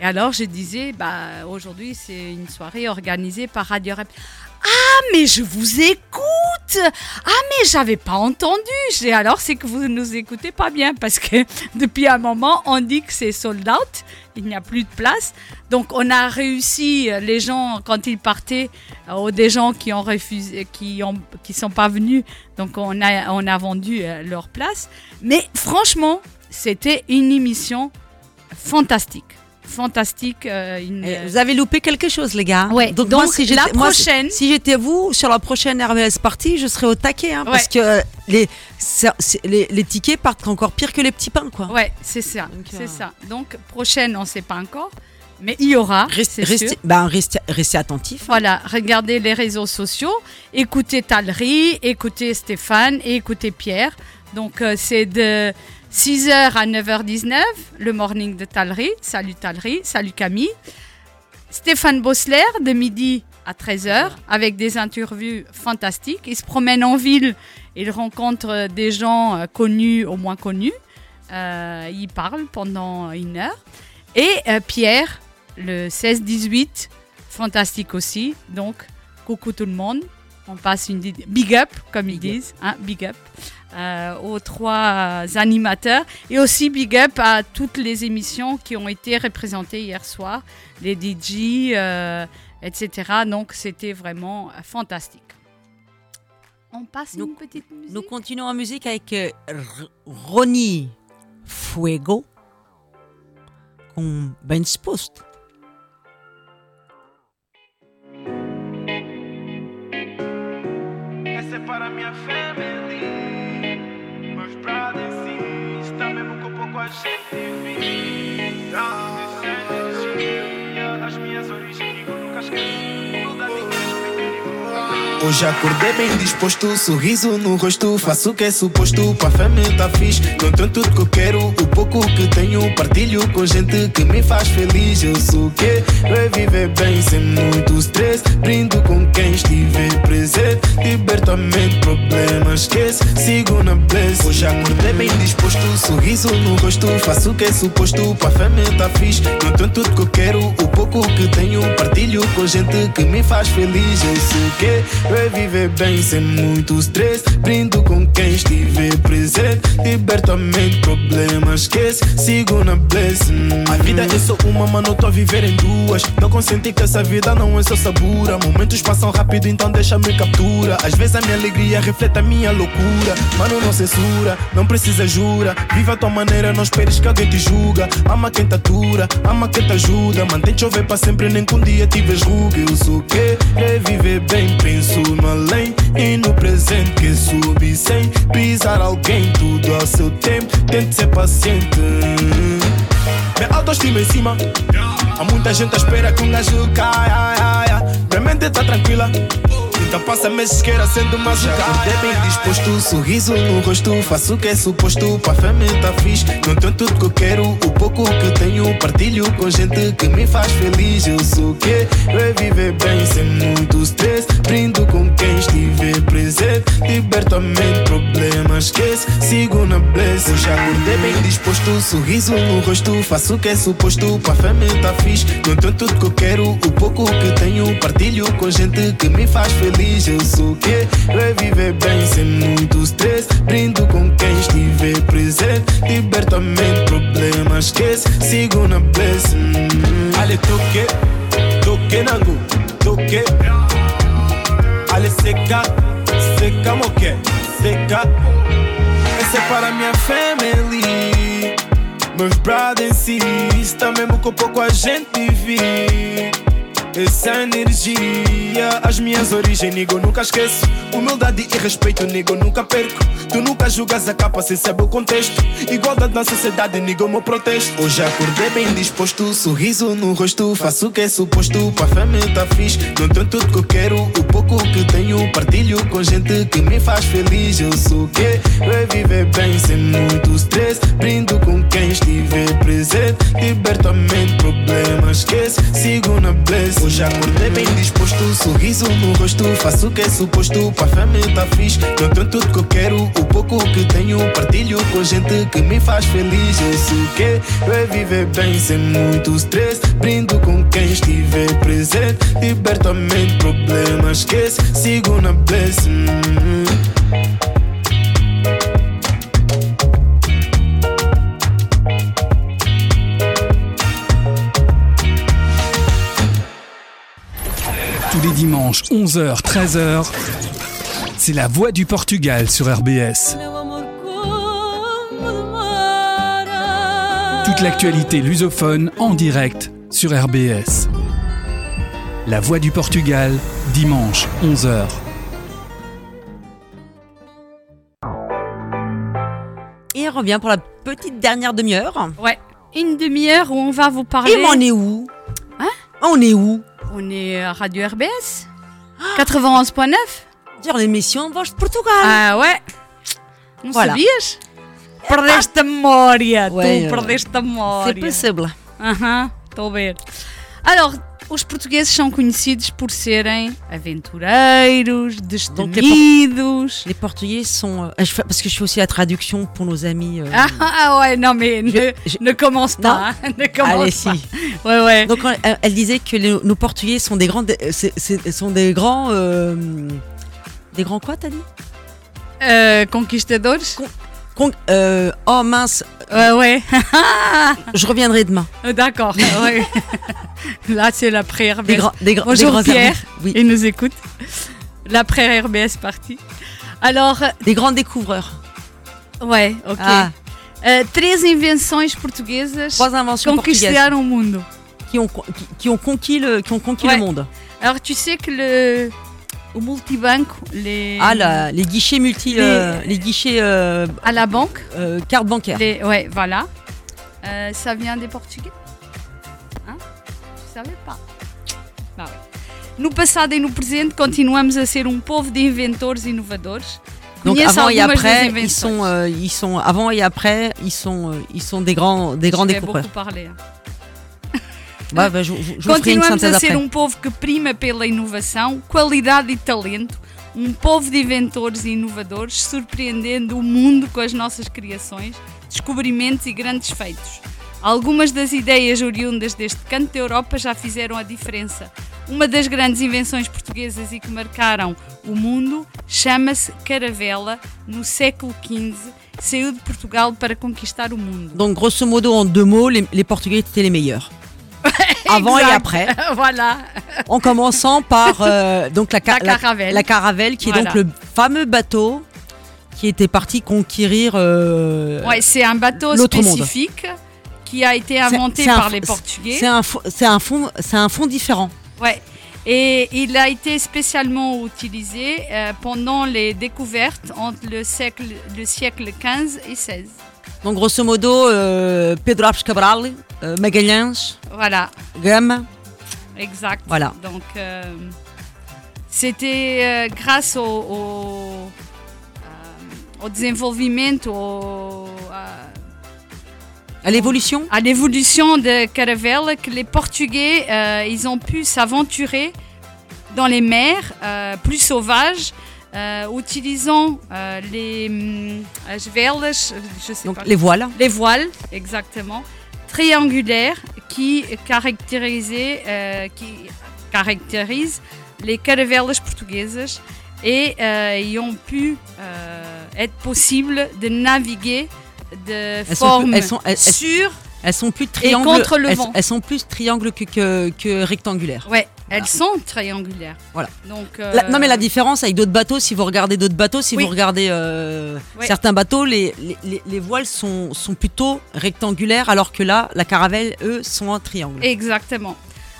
Et alors je disais, bah, aujourd'hui c'est une soirée organisée par Radio Rap. Ah, mais je vous écoute Ah, mais j'avais pas entendu J'ai alors, c'est que vous nous écoutez pas bien parce que depuis un moment, on dit que c'est sold out, il n'y a plus de place. Donc, on a réussi, euh, les gens, quand ils partaient, euh, ou des gens qui ont refusé, qui ont, qui sont pas venus, donc on a, on a vendu euh, leur place. Mais franchement, c'était une émission fantastique. Fantastique. euh, une- Eh, Vous avez loupé quelque chose, les gars. Ouais, Donc, donc, moi, si la j'étais- moi, si- prochaine- si j'étais vous, sur la prochaine RVS partie, je serais au taquet. hein, Parce Ouais. que euh, les, ça- c'est- les, les tickets partent encore pire que les petits pains. Quoi. Ouais, c'est ça. Donc, C'est euh, ça. Donc, prochaine, on ne sait pas encore. Mais il y aura. Restez, c'est restez, sûr. ben, restez, restez attentifs. Voilà, regardez les réseaux sociaux, écoutez Talry, écoutez Stéphane et écoutez Pierre. Donc, euh, c'est de 6h à 9h19, le morning de Talry. Salut Talry, salut Camille. Stéphane Bossler, de midi à 13h, avec des interviews fantastiques. Il se promène en ville, il rencontre des gens euh, connus ou moins connus. Euh, il parle pendant une heure. Et euh, Pierre, le 16-18, fantastique aussi. Donc, coucou tout le monde. On passe une big up, comme ils disent, hein, big up euh, aux trois euh, animateurs et aussi big up à toutes les émissions qui ont été représentées hier soir, les DJ, euh, etc. Donc, c'était vraiment euh, fantastique. On passe Nous- une petite musique. Nous continuons en musique avec euh, R- Ronnie Fuego com Bem Disposto. Essa é para minha family. watching Hoje acordei bem disposto, sorriso no rosto. Faço o que é suposto, pra fé me tá fixe. Não tenho tudo que eu quero, o pouco que tenho. Partilho com gente que me faz feliz. Eu sou o que? É viver bem sem muito stress. Brindo com quem estiver presente. Liberto a mente, problemas esquece. Sigo na bless. Hoje acordei bem disposto, sorriso no rosto. Faço o que é suposto, pra fé me tá fixe. Não tenho tudo que eu quero, o pouco que tenho. Partilho com gente que me faz feliz. Eu sou o que? Viver bem sem muito stress. Brindo com quem estiver presente. Liberto a mente, problemas esquece. Sigo na blessing. A vida é só uma, mano, tô a viver em duas. Não consenti que essa vida não é só sabura. Momentos passam rápido, então deixa-me captura. Às vezes a minha alegria reflete a minha loucura. Mano, não censura, não precisa jura. Viva a tua maneira, não esperes que alguém te julga. Ama quem te atura, ama quem te ajuda. Mantém chover para sempre, nem que um dia tiveres ruga. Eu sou o que? É viver bem, penso no além e no presente que subi sem pisar alguém. Tudo ao seu tempo, tente ser paciente. Minha autoestima em cima. Há muita gente à espera que um gajo caia. Minha mente tá tranquila. Então passa meses queira sendo mais um cara bem disposto, sorriso no rosto Faço o que é suposto, pra fé me tá fixe Não tenho tudo que eu quero, o pouco que tenho Partilho com gente que me faz feliz Eu sou o que? É viver bem sem muito stress Brindo com quem estiver presente. Liberto a mente, problemas esquece Sigo na bless Hoje acordei bem disposto, sorriso no rosto. Faço o que é suposto, pra fé me tá fixe. Não tenho tudo que eu quero, o pouco que tenho Partilho com gente que me faz feliz. Eu sou o que? É viver bem sem muito stress. Brindo com quem estiver presente. Liberto a mente, problemas esquece Sigo na bless Ale toque, toque nangu, toque Ale seca, seca moque, seca. Essa é para minha family. Meus brothers e está mesmo com pouco a gente vive essa energia, as minhas origens, nego, nunca esqueço. Humildade e respeito, nego, nunca perco. Tu nunca julgas a capa sem saber o contexto. Igualdade na sociedade, nego, meu protesto. Hoje acordei bem disposto, sorriso no rosto. Faço o que é suposto, pra fé me tá. Não tenho tudo que eu quero, o pouco que tenho. Partilho com gente que me faz feliz. Eu sou o que? É viver bem sem muito stress. Brindo com quem estiver presente. Liberto a mente, problemas esquece. Sigo na bless. Hoje acordei bem disposto, sorriso no rosto. Faço o que é suposto, pra fama tá fixe. Não tenho tudo que eu quero, o pouco que tenho. Partilho com gente que me faz feliz. Eu sei o que é viver bem sem muito stress. Brindo com quem estiver presente. Liberto a mente, problemas, esquece. Sigo na blessing. Les dimanches, 11h, 13h, c'est la voix du Portugal sur RBS. Toute l'actualité lusophone en direct sur RBS. La voix du Portugal, dimanche, 11h. Et on revient pour la petite dernière demi-heure. Ouais, une demi-heure où on va vous parler. Et on est où? Hein? On est où? On est à Radio RBS 91.9 Dire l'émission Voz de Portugal. Ah ouais Não Voilà. sabias? Perdeste a memória, Ouais, tu perdeste a memória. C'est possible. Aham, estou a ver. Alors, os portugueses são conhecidos por serem aventureiros, destemidos. Les Portugais sont. euh, je parce que je fais aussi la traduction pour nos amis. euh, Ah, ah, ouais, non mais ne, je- ne commence pas, hein, ne commence Allez, pas. si. Ouais, ouais. Donc elle, elle disait que les- nos Portugais sont des grands, c'est- sont des grands, euh, des grands quoi t'as dit? Euh, conquistadores Con- euh, Oh mince, Ouais, ouais. je reviendrai demain. D'accord, ouais. Là, c'est l'après-RBS. Des grands, des grands, Bonjour des grands Pierre. Oui, il nous écoute. L'après-RBS parti. Alors, des grands découvreurs. ouais, ok. Ah. Euh, três invenções portuguesas Trois inventions portugaises conquistaram o mundo. qui ont, qui, qui ont conquis le, qui ont conquis Ouais. le monde. Alors, tu sais que le, au multibanco, les, Ah la- les guichets multi, Les- euh, les guichets euh, à la banque, euh, carte bancaire. les, ouais, voilà. Euh, ça vient des Portugais? Hein? Tu savais pas? Bah ouais. No passado e no presente, continuamos a ser um povo de inventores inovadores. Donc avant et après, ils sont, euh, ils sont avant et après, ils sont, euh, ils sont des grands, des grands Je découvreurs. beaucoup parler. hein. Continuamos a ser après. um povo que prima pela inovação, qualidade e talento, um povo de inventores e inovadores, surpreendendo o mundo com as nossas criações, descobrimentos e grandes feitos. Algumas das ideias oriundas deste canto da Europa já fizeram a diferença. Uma das grandes invenções portuguesas e que marcaram o mundo chama-se caravela. No século XV, saiu de Portugal para conquistar o mundo. Donc grosso modo en deux mots, les, les Portugais étaient les meilleurs. Avant et après, voilà. en commençant par euh, donc la, ca- La caravelle. la caravelle, qui est donc le fameux bateau qui était parti conquérir. euh, Ouais, c'est un bateau l'autre monde. spécifique qui a été c'est- inventé c'est un par fo- les Portugais. C'est un, fo- c'est un fond, c'est un fond différent. Ouais. Et il a été spécialement utilisé euh, pendant les découvertes entre le siècle, le siècle 15 et 16. Donc grosso modo, euh, Pedro Alves Cabral, euh, Magalhães, Voilà, Gama. exact. Voilà. Donc, euh, c'était euh, grâce au, au, au, à- l'évolution? à l'évolution de Caravelle que les Portugais ils ont pu s'aventurer dans les mers plus sauvages, utilisant euh, les hum, velas, je sais Donc pas, les voiles. les voiles, exactement, triangulaires qui caractérisaient, euh, qui caractérisent les caravelas portuguesas et euh, ils ont pu euh, être possible de naviguer de sont forme plus- elles sont- elles- elles- sûre Elles sont plus triangles. contre le elles, vent. elles sont plus triangles que, que, que rectangulaires. Ouais, elles sont triangulaires. Voilà. Donc, La- euh, non mais la différence avec d'autres bateaux, si vous regardez d'autres bateaux, si Oui. vous regardez euh, Oui. certains bateaux, les, les, les- les voiles sont, sont plutôt rectangulaires, alors que là, la caravelle, eux, sont en triangle. Exactement.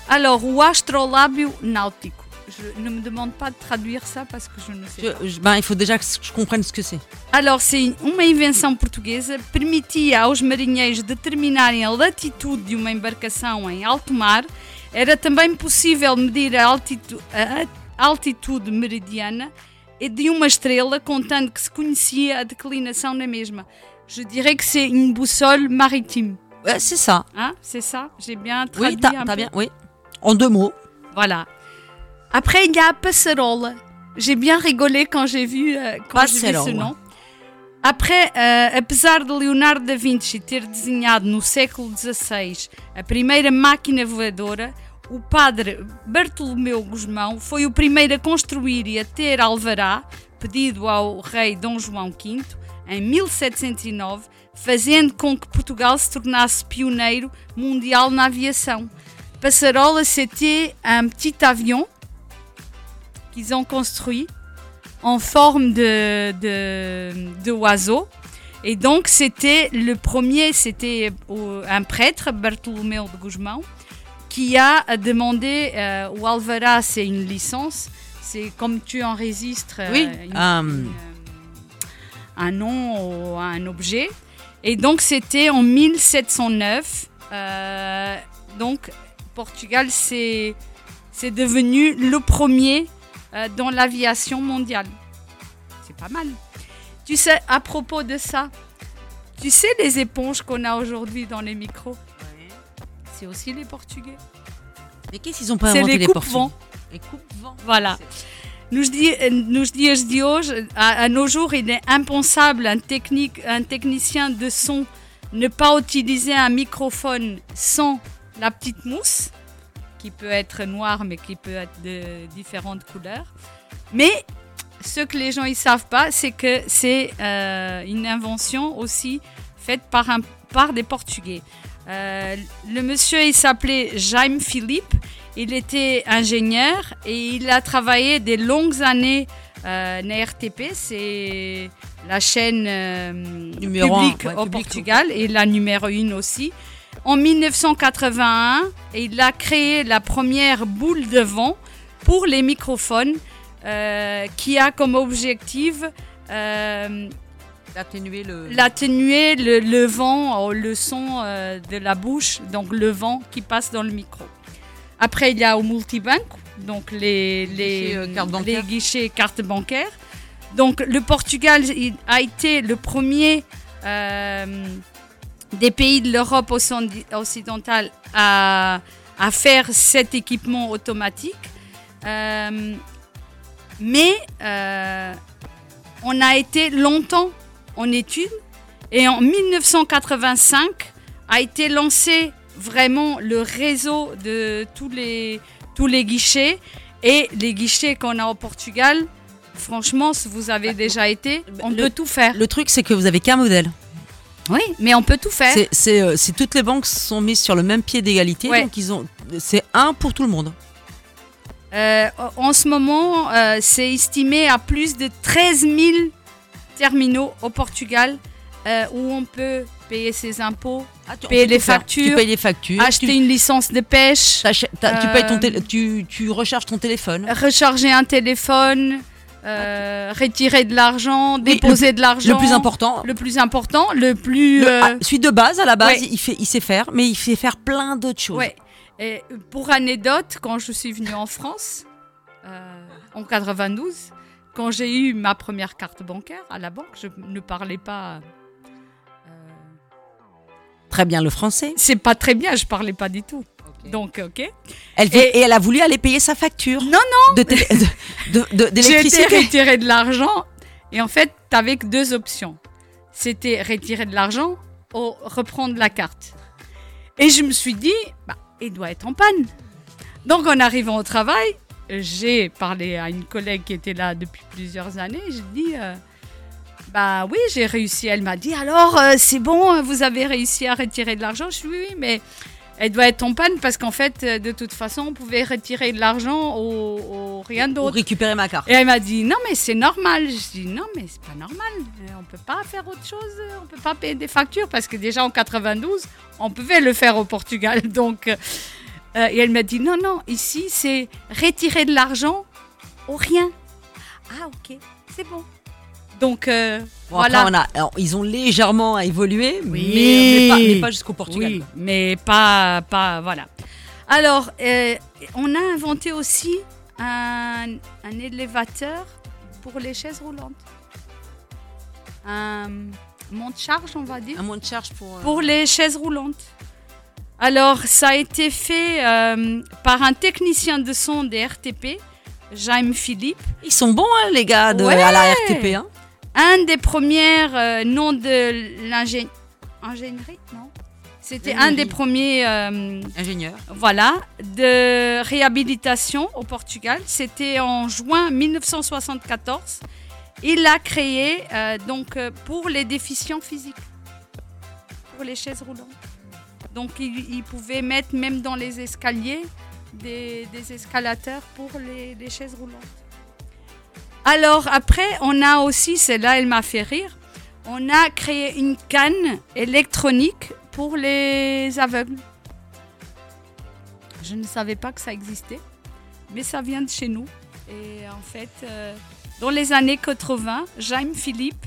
Alors, o astrolábio náutico. Je ne me demande pas de traduire ça parce que je ne sais pas. Je- je- ben, il faut déjà que je comprenne ce que c'est. Alors, c'est uma invenção portuguesa, permitia aos marinheiros determinarem a latitude de uma embarcação em alto mar. Era também possível medir a altitu- a altitude meridiana e de uma estrela, contando que se conhecia a declinação na mesma. Je dirais que c'est une boussole maritime. Ouais, c'est ça. Hein, c'est ça? J'ai bien Oui, traduit un t'as bien. Oui. En deux mots. Voilà. Après, il y a Passarola. J'ai bien rigolé quand j'ai vu, euh, quand j'ai vu ce nom. Après, eh, apesar de Leonardo da Vinci ter desenhado no século XVI a primeira máquina voadora, o padre Bartolomeu Gusmão foi o primeiro a construir e a ter alvará, pedido ao rei Dom João V, em 1709, fazendo com que Portugal se tornasse pioneiro mundial na aviação. Passarola, c'était un petit avion qu'ils ont construit en forme de, de, de oiseau. Et donc, c'était le premier, c'était au- un prêtre, Bartolomeu de Guzmão, qui a demandé euh, au Alvará, c'est une licence, c'est comme tu enregistres euh, Oui, une- euh, euh, un nom ou un objet. Et donc, c'était en 1709. euh, donc, Portugal, c'est devenu le premier euh, dans l'aviation mondiale. C'est pas mal. Tu sais, à propos de ça, tu sais les éponges qu'on a aujourd'hui dans les micros? C'est aussi les Portugais. Mais qu'est-ce qu'ils ont pas inventé les les. Portugais? Les coupe-vents. Voilà. Nos dias, nos dias de hoje, à, à nos jours, il est impensable un, technique, un technicien de son ne pas utiliser un microphone sans la petite mousse, qui peut être noire mais qui peut être de différentes couleurs. Mais ce que les gens ne savent pas, c'est que c'est euh, une invention aussi faite par, un, par des Portugais. Euh, le monsieur, il s'appelait Jaime Philippe. Il était ingénieur et il a travaillé des longues années euh, RTP, c'est la chaîne euh, Numéro un, publique ouais, au public, Portugal et la numéro une aussi. En 1981, il a créé la première boule de vent pour les microphones euh, qui a comme objectif euh, D'atténuer le. l'atténuer le, le vent, euh, le son euh, de la bouche, donc le vent qui passe dans le micro. Après, il y a au multibank, donc les, les, guichets, euh, cartes les guichets cartes bancaires. Donc le Portugal a été le premier euh, des pays de l'Europe occident- occidentale à, à faire cet équipement automatique. Euh, mais euh, on a été longtemps en études et en 1985 a été lancé vraiment le réseau de tous les, tous les guichets et les guichets qu'on a au Portugal. Franchement, si vous avez déjà été, on le- peut tout faire. Le truc, c'est que vous avez qu'un modèle. Oui, mais on peut tout faire. C'est, c'est, euh, toutes les banques sont mises sur le même pied d'égalité, Ouais. donc ils ont, c'est un pour tout le monde. Euh, en ce moment, euh, c'est estimé à plus de 13 000 terminaux au Portugal euh, où on peut payer ses impôts, on payer les factures, Tu payes les factures, acheter tu- une licence de pêche, tu, payes ton tu, tu recharges ton téléphone. recharger un téléphone, euh, retirer de l'argent, déposer de l'argent. Le plus important. Le plus important, le plus. Le- euh, ah, celui de base, à la base, ouais. il, fait, il sait faire, mais il fait faire plein d'autres choses. Ouais. Et pour anecdote, quand je suis venue en France, euh, en 92, quand j'ai eu ma première carte bancaire à la banque, je ne parlais pas. Très bien le français. C'est pas très bien, je parlais pas du tout. Donc, ok. Elle et, elle a voulu aller payer sa facture. Non, non. De- J'ai été d'électricité. retirer de l'argent et en fait, t'avais que deux options. C'était retirer de l'argent ou reprendre la carte. Et je me suis dit, bah, il doit être en panne. Donc en arrivant au travail, j'ai parlé à une collègue qui était là depuis plusieurs années. J'ai dit, euh, bah oui, j'ai réussi. Elle m'a dit, alors euh, c'est bon, vous avez réussi à retirer de l'argent? Je suis oui, oui, mais elle doit être en panne parce qu'en fait, euh, de toute façon, on pouvait retirer de l'argent ou, rien Pour d'autre. récupérer ma carte. Et elle m'a dit non mais c'est normal. Je dis non mais c'est pas normal. Euh, On peut pas faire autre chose. euh, On peut pas payer des factures parce que déjà en 92 on pouvait le faire au Portugal. Donc euh, et elle m'a dit non non ici c'est retirer de l'argent ou rien. Ah ok c'est bon. Donc euh, Bon, voilà. après, on a, alors, ils ont légèrement évolué, Oui. mais, mais pas, mais pas jusqu'au Portugal. Oui, mais pas, pas voilà. Alors, euh, on a inventé aussi un, un élévateur pour les chaises roulantes. Un monte-charge, on va dire. Un monte-charge pour. euh, Pour les chaises roulantes. Alors, ça a été fait euh, par un technicien de son des RTP Jaime Philippe. Ils sont bons, hein, les gars, de, Ouais. à la RTP. Hein. Un des premiers euh, noms de l'ingénierie. Ingénierie Non? C'était un des premiers. euh, Ingénieur. voilà, de réhabilitation au Portugal. C'était en juin 1974. Il a créé euh, donc pour les déficients physiques, pour les chaises roulantes. Donc il, il pouvait mettre même dans les escaliers des, des escalateurs pour les, les chaises roulantes. Alors après, on a aussi, celle-là, elle m'a fait rire, on a créé une canne électronique pour les aveugles. Je ne savais pas que ça existait, mais ça vient de chez nous. Et en fait, euh, dans les années 80, Jaime Philippe,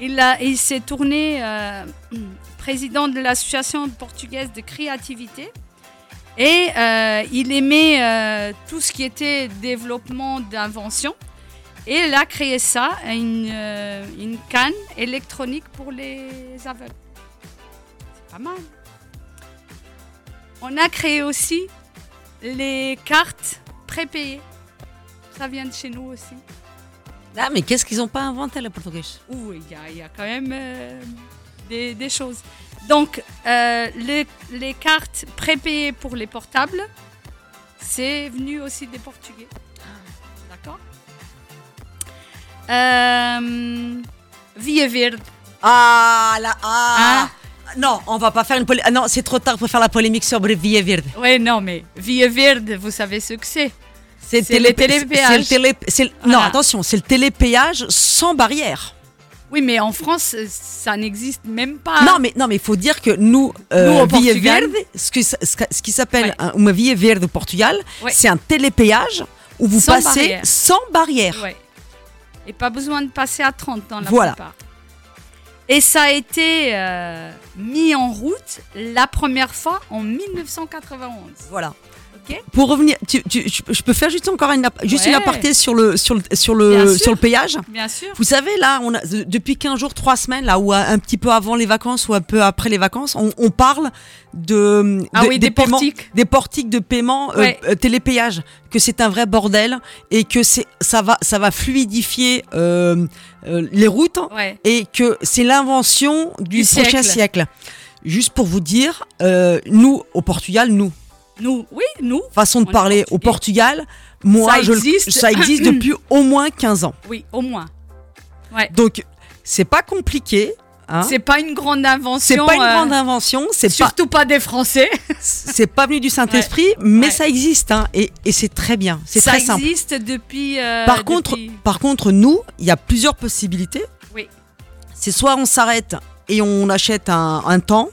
il, s'est tourné euh, président de l'association portugaise de créativité. Et euh, il aimait tout ce qui était développement d'invention. Et il a créé ça, une, euh, une canne électronique pour les aveugles. C'est pas mal. On a créé aussi les cartes prépayées. Ça vient de chez nous aussi. Ah, mais qu'est-ce qu'ils n'ont pas inventé, les Portugais? Oui, il y, a- il y a quand même euh, des, des choses. Donc, euh, les, les cartes prépayées pour les portables, c'est venu aussi des Portugais. Euh, Via Verde. Ah, là, ah Hein Non, on va pas faire une polémique. Ah non, c'est trop tard pour faire la polémique sur Via Verde. Oui, non, mais Via Verde, vous savez ce que c'est C'est le télépéage. télé- le- Non, attention, c'est le télépéage sans barrière. Oui, mais en France, euh, ça n'existe même pas. Non, mais non, mais il faut dire que nous, euh, Nous, Via Verde, ce, que- qui s'appelle un- uma Via Verde au Portugal, Ouais. c'est un télépéage où vous Sans passez barrière. sans barrière. Ouais. Et pas besoin de passer à 30 dans la Voilà. plupart. Et ça a été euh, mis en route la première fois en 1991. Voilà. Ok Pour revenir, tu- tu- je peux faire juste encore une, juste une aparté sur le, sur le, sur le, sur le péage. Bien sûr. Vous savez, là, on a, de- depuis 15 jours, 3 semaines, là, ou un, petit peu avant les vacances ou un peu après les vacances, on, on parle de, Ah de- oui, des portiques. des portiques de paiement euh, Ouais. euh, télépéage, que c'est un vrai bordel et que c'est ça va ça va fluidifier euh, euh, les routes Ouais. et que c'est l'invention du, Du prochain siècle. siècle. Juste pour vous dire, euh, nous au Portugal, nous Nous, oui, nous. façon de parler au Portugal, moi Ça je existe. ça existe depuis au moins 15 ans. Oui, au moins. Ouais. Donc c'est pas compliqué. hein. C'est pas une grande invention. C'est pas une euh, grande invention, c'est Surtout pas des Français. c'est pas venu du Saint-Esprit, mais Ouais. ça existe hein, et, et c'est très bien, c'est Ça très simple. existe depuis. euh, Par contre, depuis- par contre, nous, il y a plusieurs possibilités. Oui. C'est soit on s'arrête et on achète un, un temps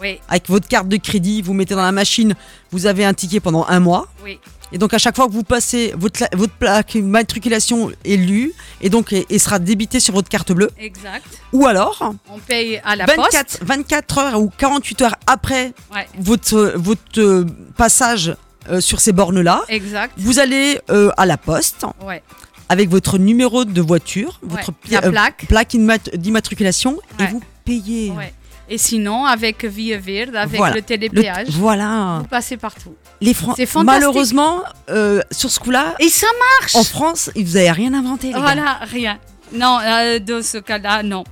Oui, avec votre carte de crédit, vous mettez dans la machine, vous avez un ticket pendant un mois. oui. Et donc à chaque fois que vous passez, votre, la- votre plaque matriculation est lue et donc et, et sera débitée sur votre carte bleue. Exact. Ou alors, On paye à la 24, poste. 24 heures ou 48 heures après Ouais. votre, votre euh, passage euh, sur ces bornes-là, Exact. vous allez euh, à la poste Ouais. avec votre numéro de voiture, Ouais, votre la euh, plaque. plaque immat- d'immatriculation et vous Ouais. Et sinon, avec Via Verde, avec Voilà. le télépéage, voilà. vous passez partout. Les C'est fantastique. Malheureusement, euh, sur ce coup-là, Et ça marche en France, vous n'avez rien inventé. Les gars. Voilà, rien. Non, euh, dans ce cas-là, non.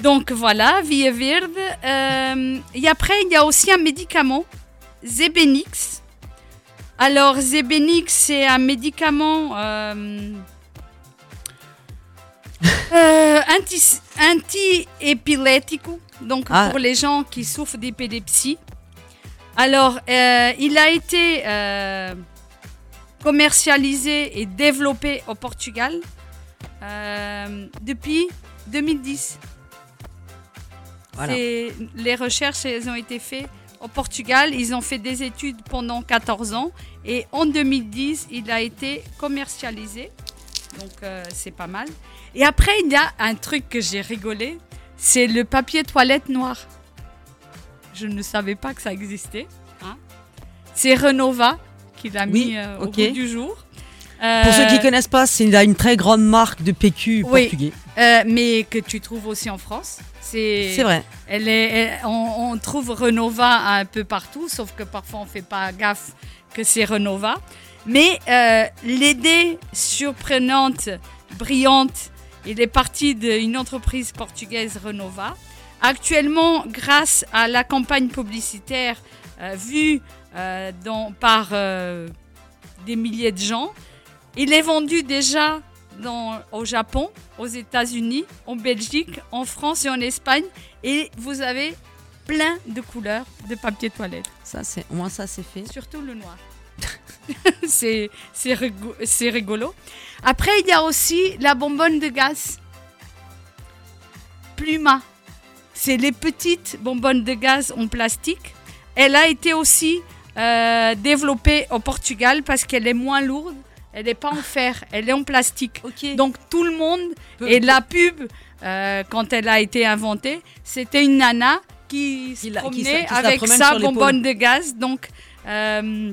Donc voilà, Via Verde. Euh, et après, il y a aussi un médicament, Zebenix. Alors, Zebenix, c'est un médicament euh, anti- anti-épileptico, donc Ah. pour les gens qui souffrent d'épilepsie. Alors, euh, il a été euh, commercialisé et développé au Portugal depuis 2010. Voilà. C'est- Les recherches, elles ont été faites au Portugal. Ils ont fait des études pendant 14 ans. Et en 2010, il a été commercialisé. Donc, euh, c'est pas mal. Et après, il y a un truc que j'ai rigolé. C'est le papier toilette noir. Je ne savais pas que ça existait. hein. C'est Renova qui l'a Oui, mis euh, au goût du jour. Pour ceux qui Euh, ne connaissent pas, c'est une, une très grande marque de PQ Oui. portugais. euh, mais que tu trouves aussi en France. C'est vrai. Elle est, elle- on, on trouve Renova un peu partout, sauf que parfois on fait pas gaffe que c'est Renova. Mais euh, l'idée surprenante, brillante, il est parti d'une entreprise portugaise Renova. Actuellement, grâce à la campagne publicitaire euh, vue euh, dans- par des milliers de gens, il est vendu déjà dans- au Japon, aux États-Unis, en Belgique, en France et en Espagne. Et vous avez plein de couleurs de papier toilette. Ça, c'est, moins, ça, c'est fait. Surtout le noir. c'est c'est rigo- c'est rigolo. Après, il y a aussi la bonbonne de gaz. Pluma. C'est les petites bonbonnes de gaz en plastique. Elle a été aussi euh, développée au Portugal parce qu'elle est moins lourde. Elle n'est pas en fer, elle est en plastique. Donc tout le monde, et la pub, euh, quand elle a été inventée, c'était une nana qui se qui promenait qui avec sa bonbonne de gaz. Donc, euh,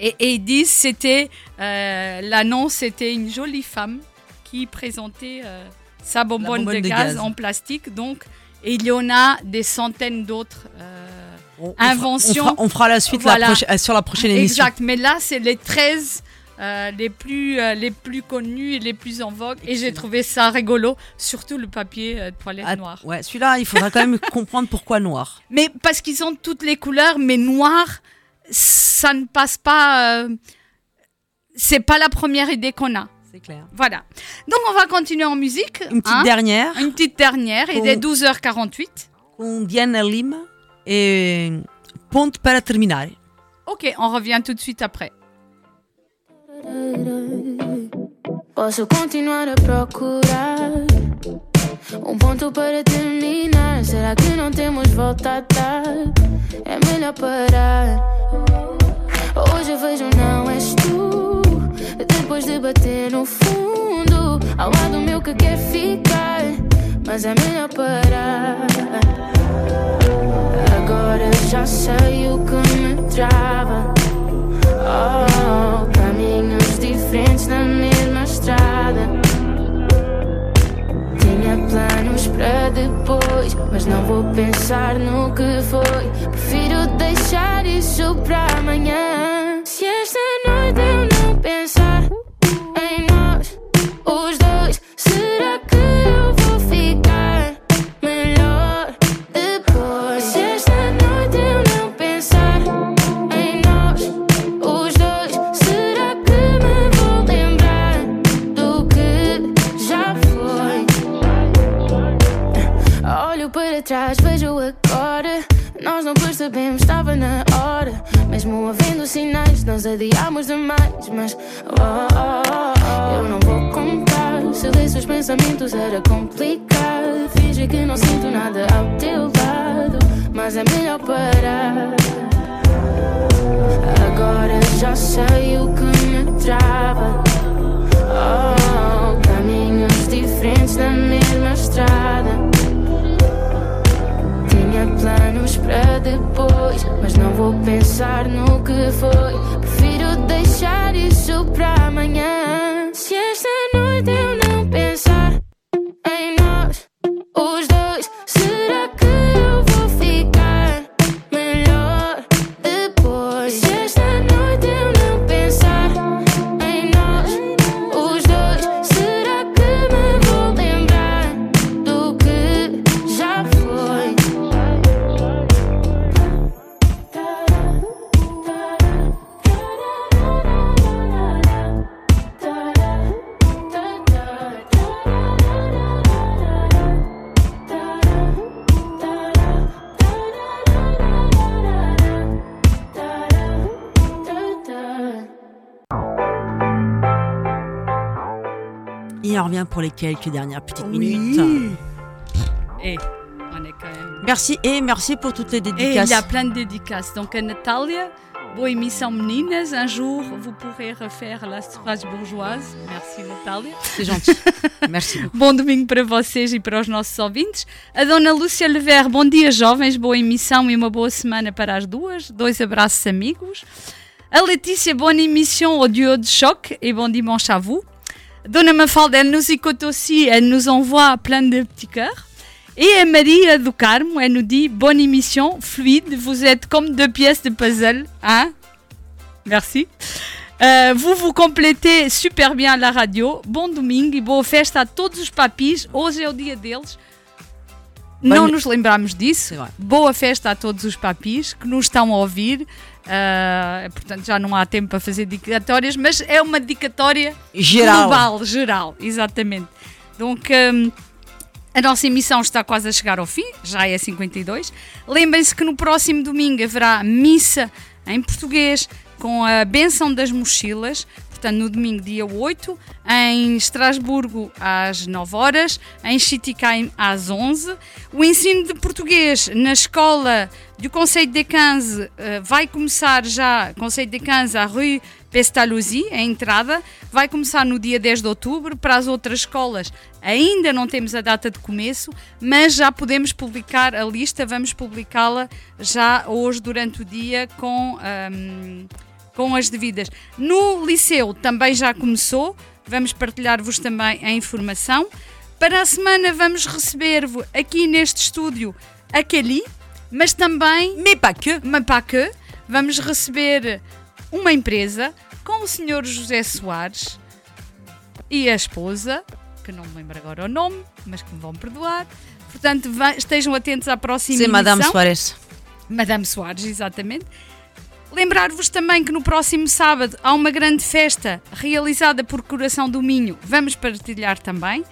et, et ils disent c'était euh, l'annonce c'était une jolie femme qui présentait euh, sa bonbonne, bonbonne de, de gaz, gaz. en plastique. Donc, et il y en a des centaines d'autres euh, On- inventions. On fera, on fera la suite Voilà. sur la prochaine émission. Exact, mais là c'est les 13 euh, les, plus, euh, les plus connus et les plus en vogue. Et j'ai trouvé ça rigolo, surtout le papier euh, toilette Ah, noir. Ouais, celui-là, il faudra quand même comprendre pourquoi noir. Mais parce qu'ils ont toutes les couleurs, mais noir, ça ne passe pas. euh, c'est pas la première idée qu'on a. C'est clair. Voilà. Donc on va continuer en musique. Une petite hein. dernière. Une petite dernière. Il est 12h48. Com Diana Lima et Ponte para terminar. Ok, on revient tout de suite après. Posso continuar a procurar um ponto para terminar. Será que não temos volta a dar? É melhor parar. Hoje eu vejo não és tu. Depois de bater no fundo, ao lado meu que quer ficar, mas é melhor parar. Agora já sei o que me trava. Oh, caminhos diferentes na mesma estrada. Tinha planos para depois, mas não vou pensar no que foi. Prefiro deixar isso para amanhã. Se esta noite eu não pensar em nós, os dois, percebemos, estava na hora. Mesmo havendo sinais, nós adiámos demais. Mas oh, oh, oh, eu não vou contar. Se lesse os pensamentos era complicado. Finge que não sinto nada ao teu lado. Mas é melhor parar. Agora já sei o que me trava. Oh, caminhos diferentes na mesma estrada. Planos para depois, mas não vou pensar no que foi. Prefiro deixar isso para amanhã. Se esta noite eu não pensar em nós, os dois, será pour les quelques dernières petites Oui. minutes. Et on est quand même. Merci et merci pour toutes les Et il dédicaces. y a plein de dédicaces. Donc, à Natalia, boa emissão meninas. Un jour, vous pourrez refaire la Strasbourgeoise. Merci, Natália. C'est gentil. Merci. Bom domingo para vocês e para os nossos ouvintes. A Dona Lúcia Lever, bom dia, jovens. Boa emissão e uma boa semana para as duas. Dois abraços, amigos. A Letícia, bonne émission au duo de choc et bon dimanche à vous. Dona Mafalda, elle nous écoute aussi, elle nous envoie plein de petits cœurs. Et a Maria do Carmo, elle nous dit bonne émission, fluide, vous êtes comme deux pièces de puzzle, hein Merci. Uh, vous vous completez super bien la radio. Bom domingo e boa festa a todos os papis. Hoje é o dia deles. Não nos lembramos disso. Boa festa a todos os papis que nos estão a ouvir. Uh, portanto, já não há tempo para fazer dedicatórias, mas é uma dedicatória Geral. global, geral, exatamente. Donc, um, a nossa emissão está quase a chegar ao fim, já é 52. Lembrem-se que no próximo domingo haverá missa em português com a benção das mochilas. Portanto, no domingo, dia 8, em Estrasburgo, às 9 horas, em Chiticai, às 11. O ensino de português na escola do Conselho de 15 uh, vai começar já, Conselho de 15, à Rue Pestalozzi, a entrada, vai começar no dia 10 de outubro. Para as outras escolas, ainda não temos a data de começo, mas já podemos publicar a lista, vamos publicá-la já hoje durante o dia com. Um, com as devidas. No liceu também já começou, vamos partilhar-vos também a informação. Para a semana vamos receber-vos aqui neste estúdio a Kelly, mas também. Mais pas que. Mais pas que. Vamos receber uma empresa com o Sr. José Soares e a esposa, que não me lembro agora o nome, mas que me vão perdoar. Portanto, estejam atentos à próxima C'est emissão. Madame Soares. Madame Soares, exatamente. Lembrar-vos também que no próximo sábado há uma grande festa realizada por Coração do Minho. Vamos partilhar também.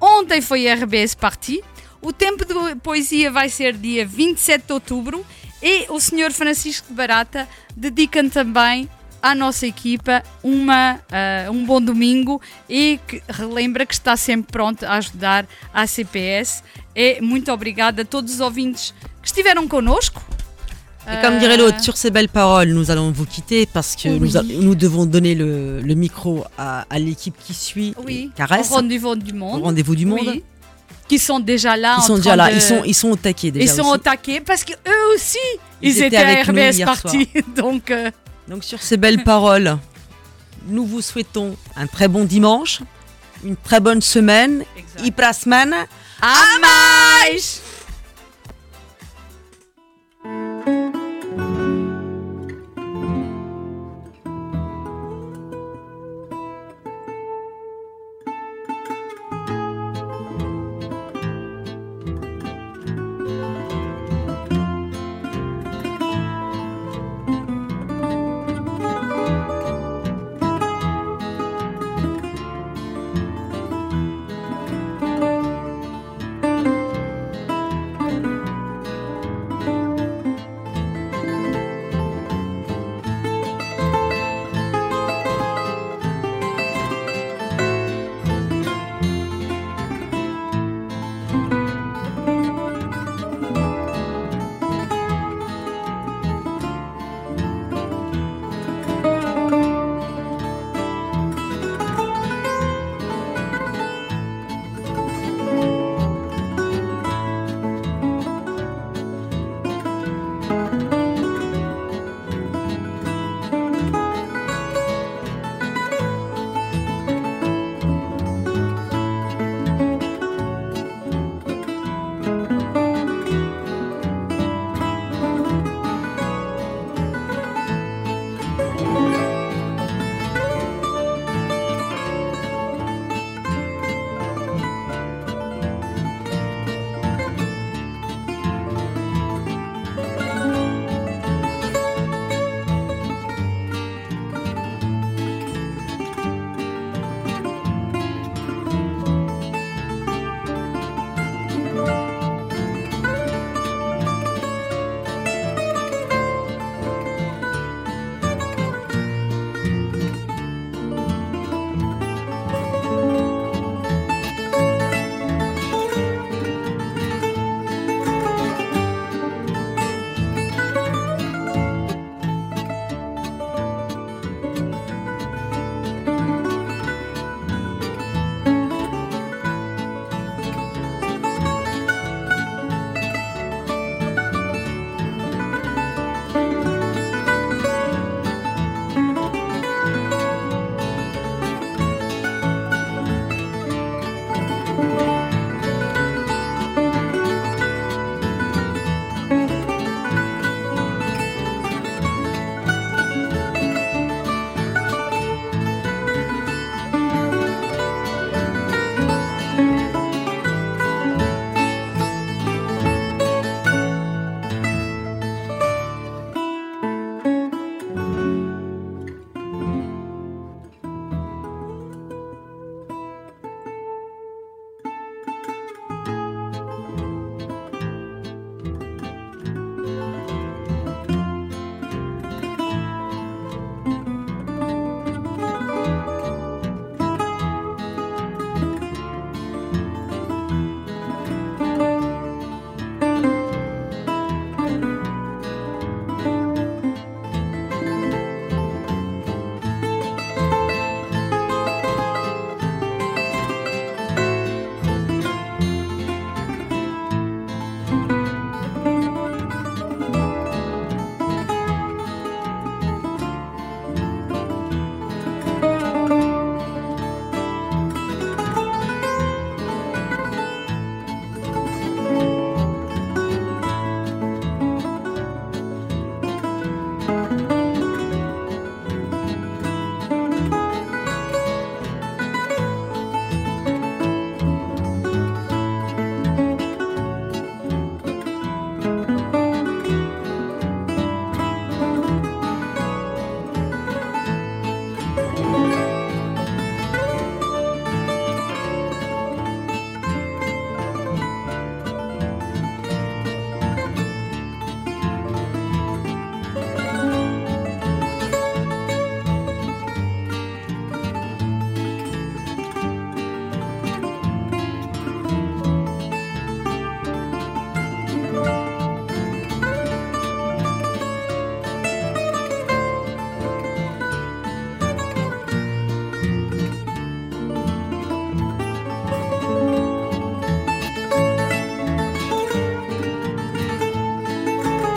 Ontem foi RBS Party. O tempo de poesia vai ser dia 27 de outubro e o Sr. Francisco de Barata dedica também à nossa equipa uma, uh, um bom domingo e que relembra que está sempre pronto a ajudar a CPS. E muito obrigada a todos os ouvintes que estiveram connosco. Et comme dirait l'autre, sur ces belles paroles, nous allons vous quitter parce que Oui. nous, a- nous devons donner le, le micro à, à l'équipe qui suit Oui, Caresse, au rendez-vous du monde. au rendez-vous du monde. Oui. Qui sont déjà là. Ils sont déjà là, de- ils sont, ils sont au taquet déjà. Ils sont aussi. au taquet parce que eux aussi, ils, Ils étaient étaient, à RBS Party. Donc, euh, Donc sur ces belles paroles, nous vous souhaitons un très bon dimanche, une très bonne semaine. E para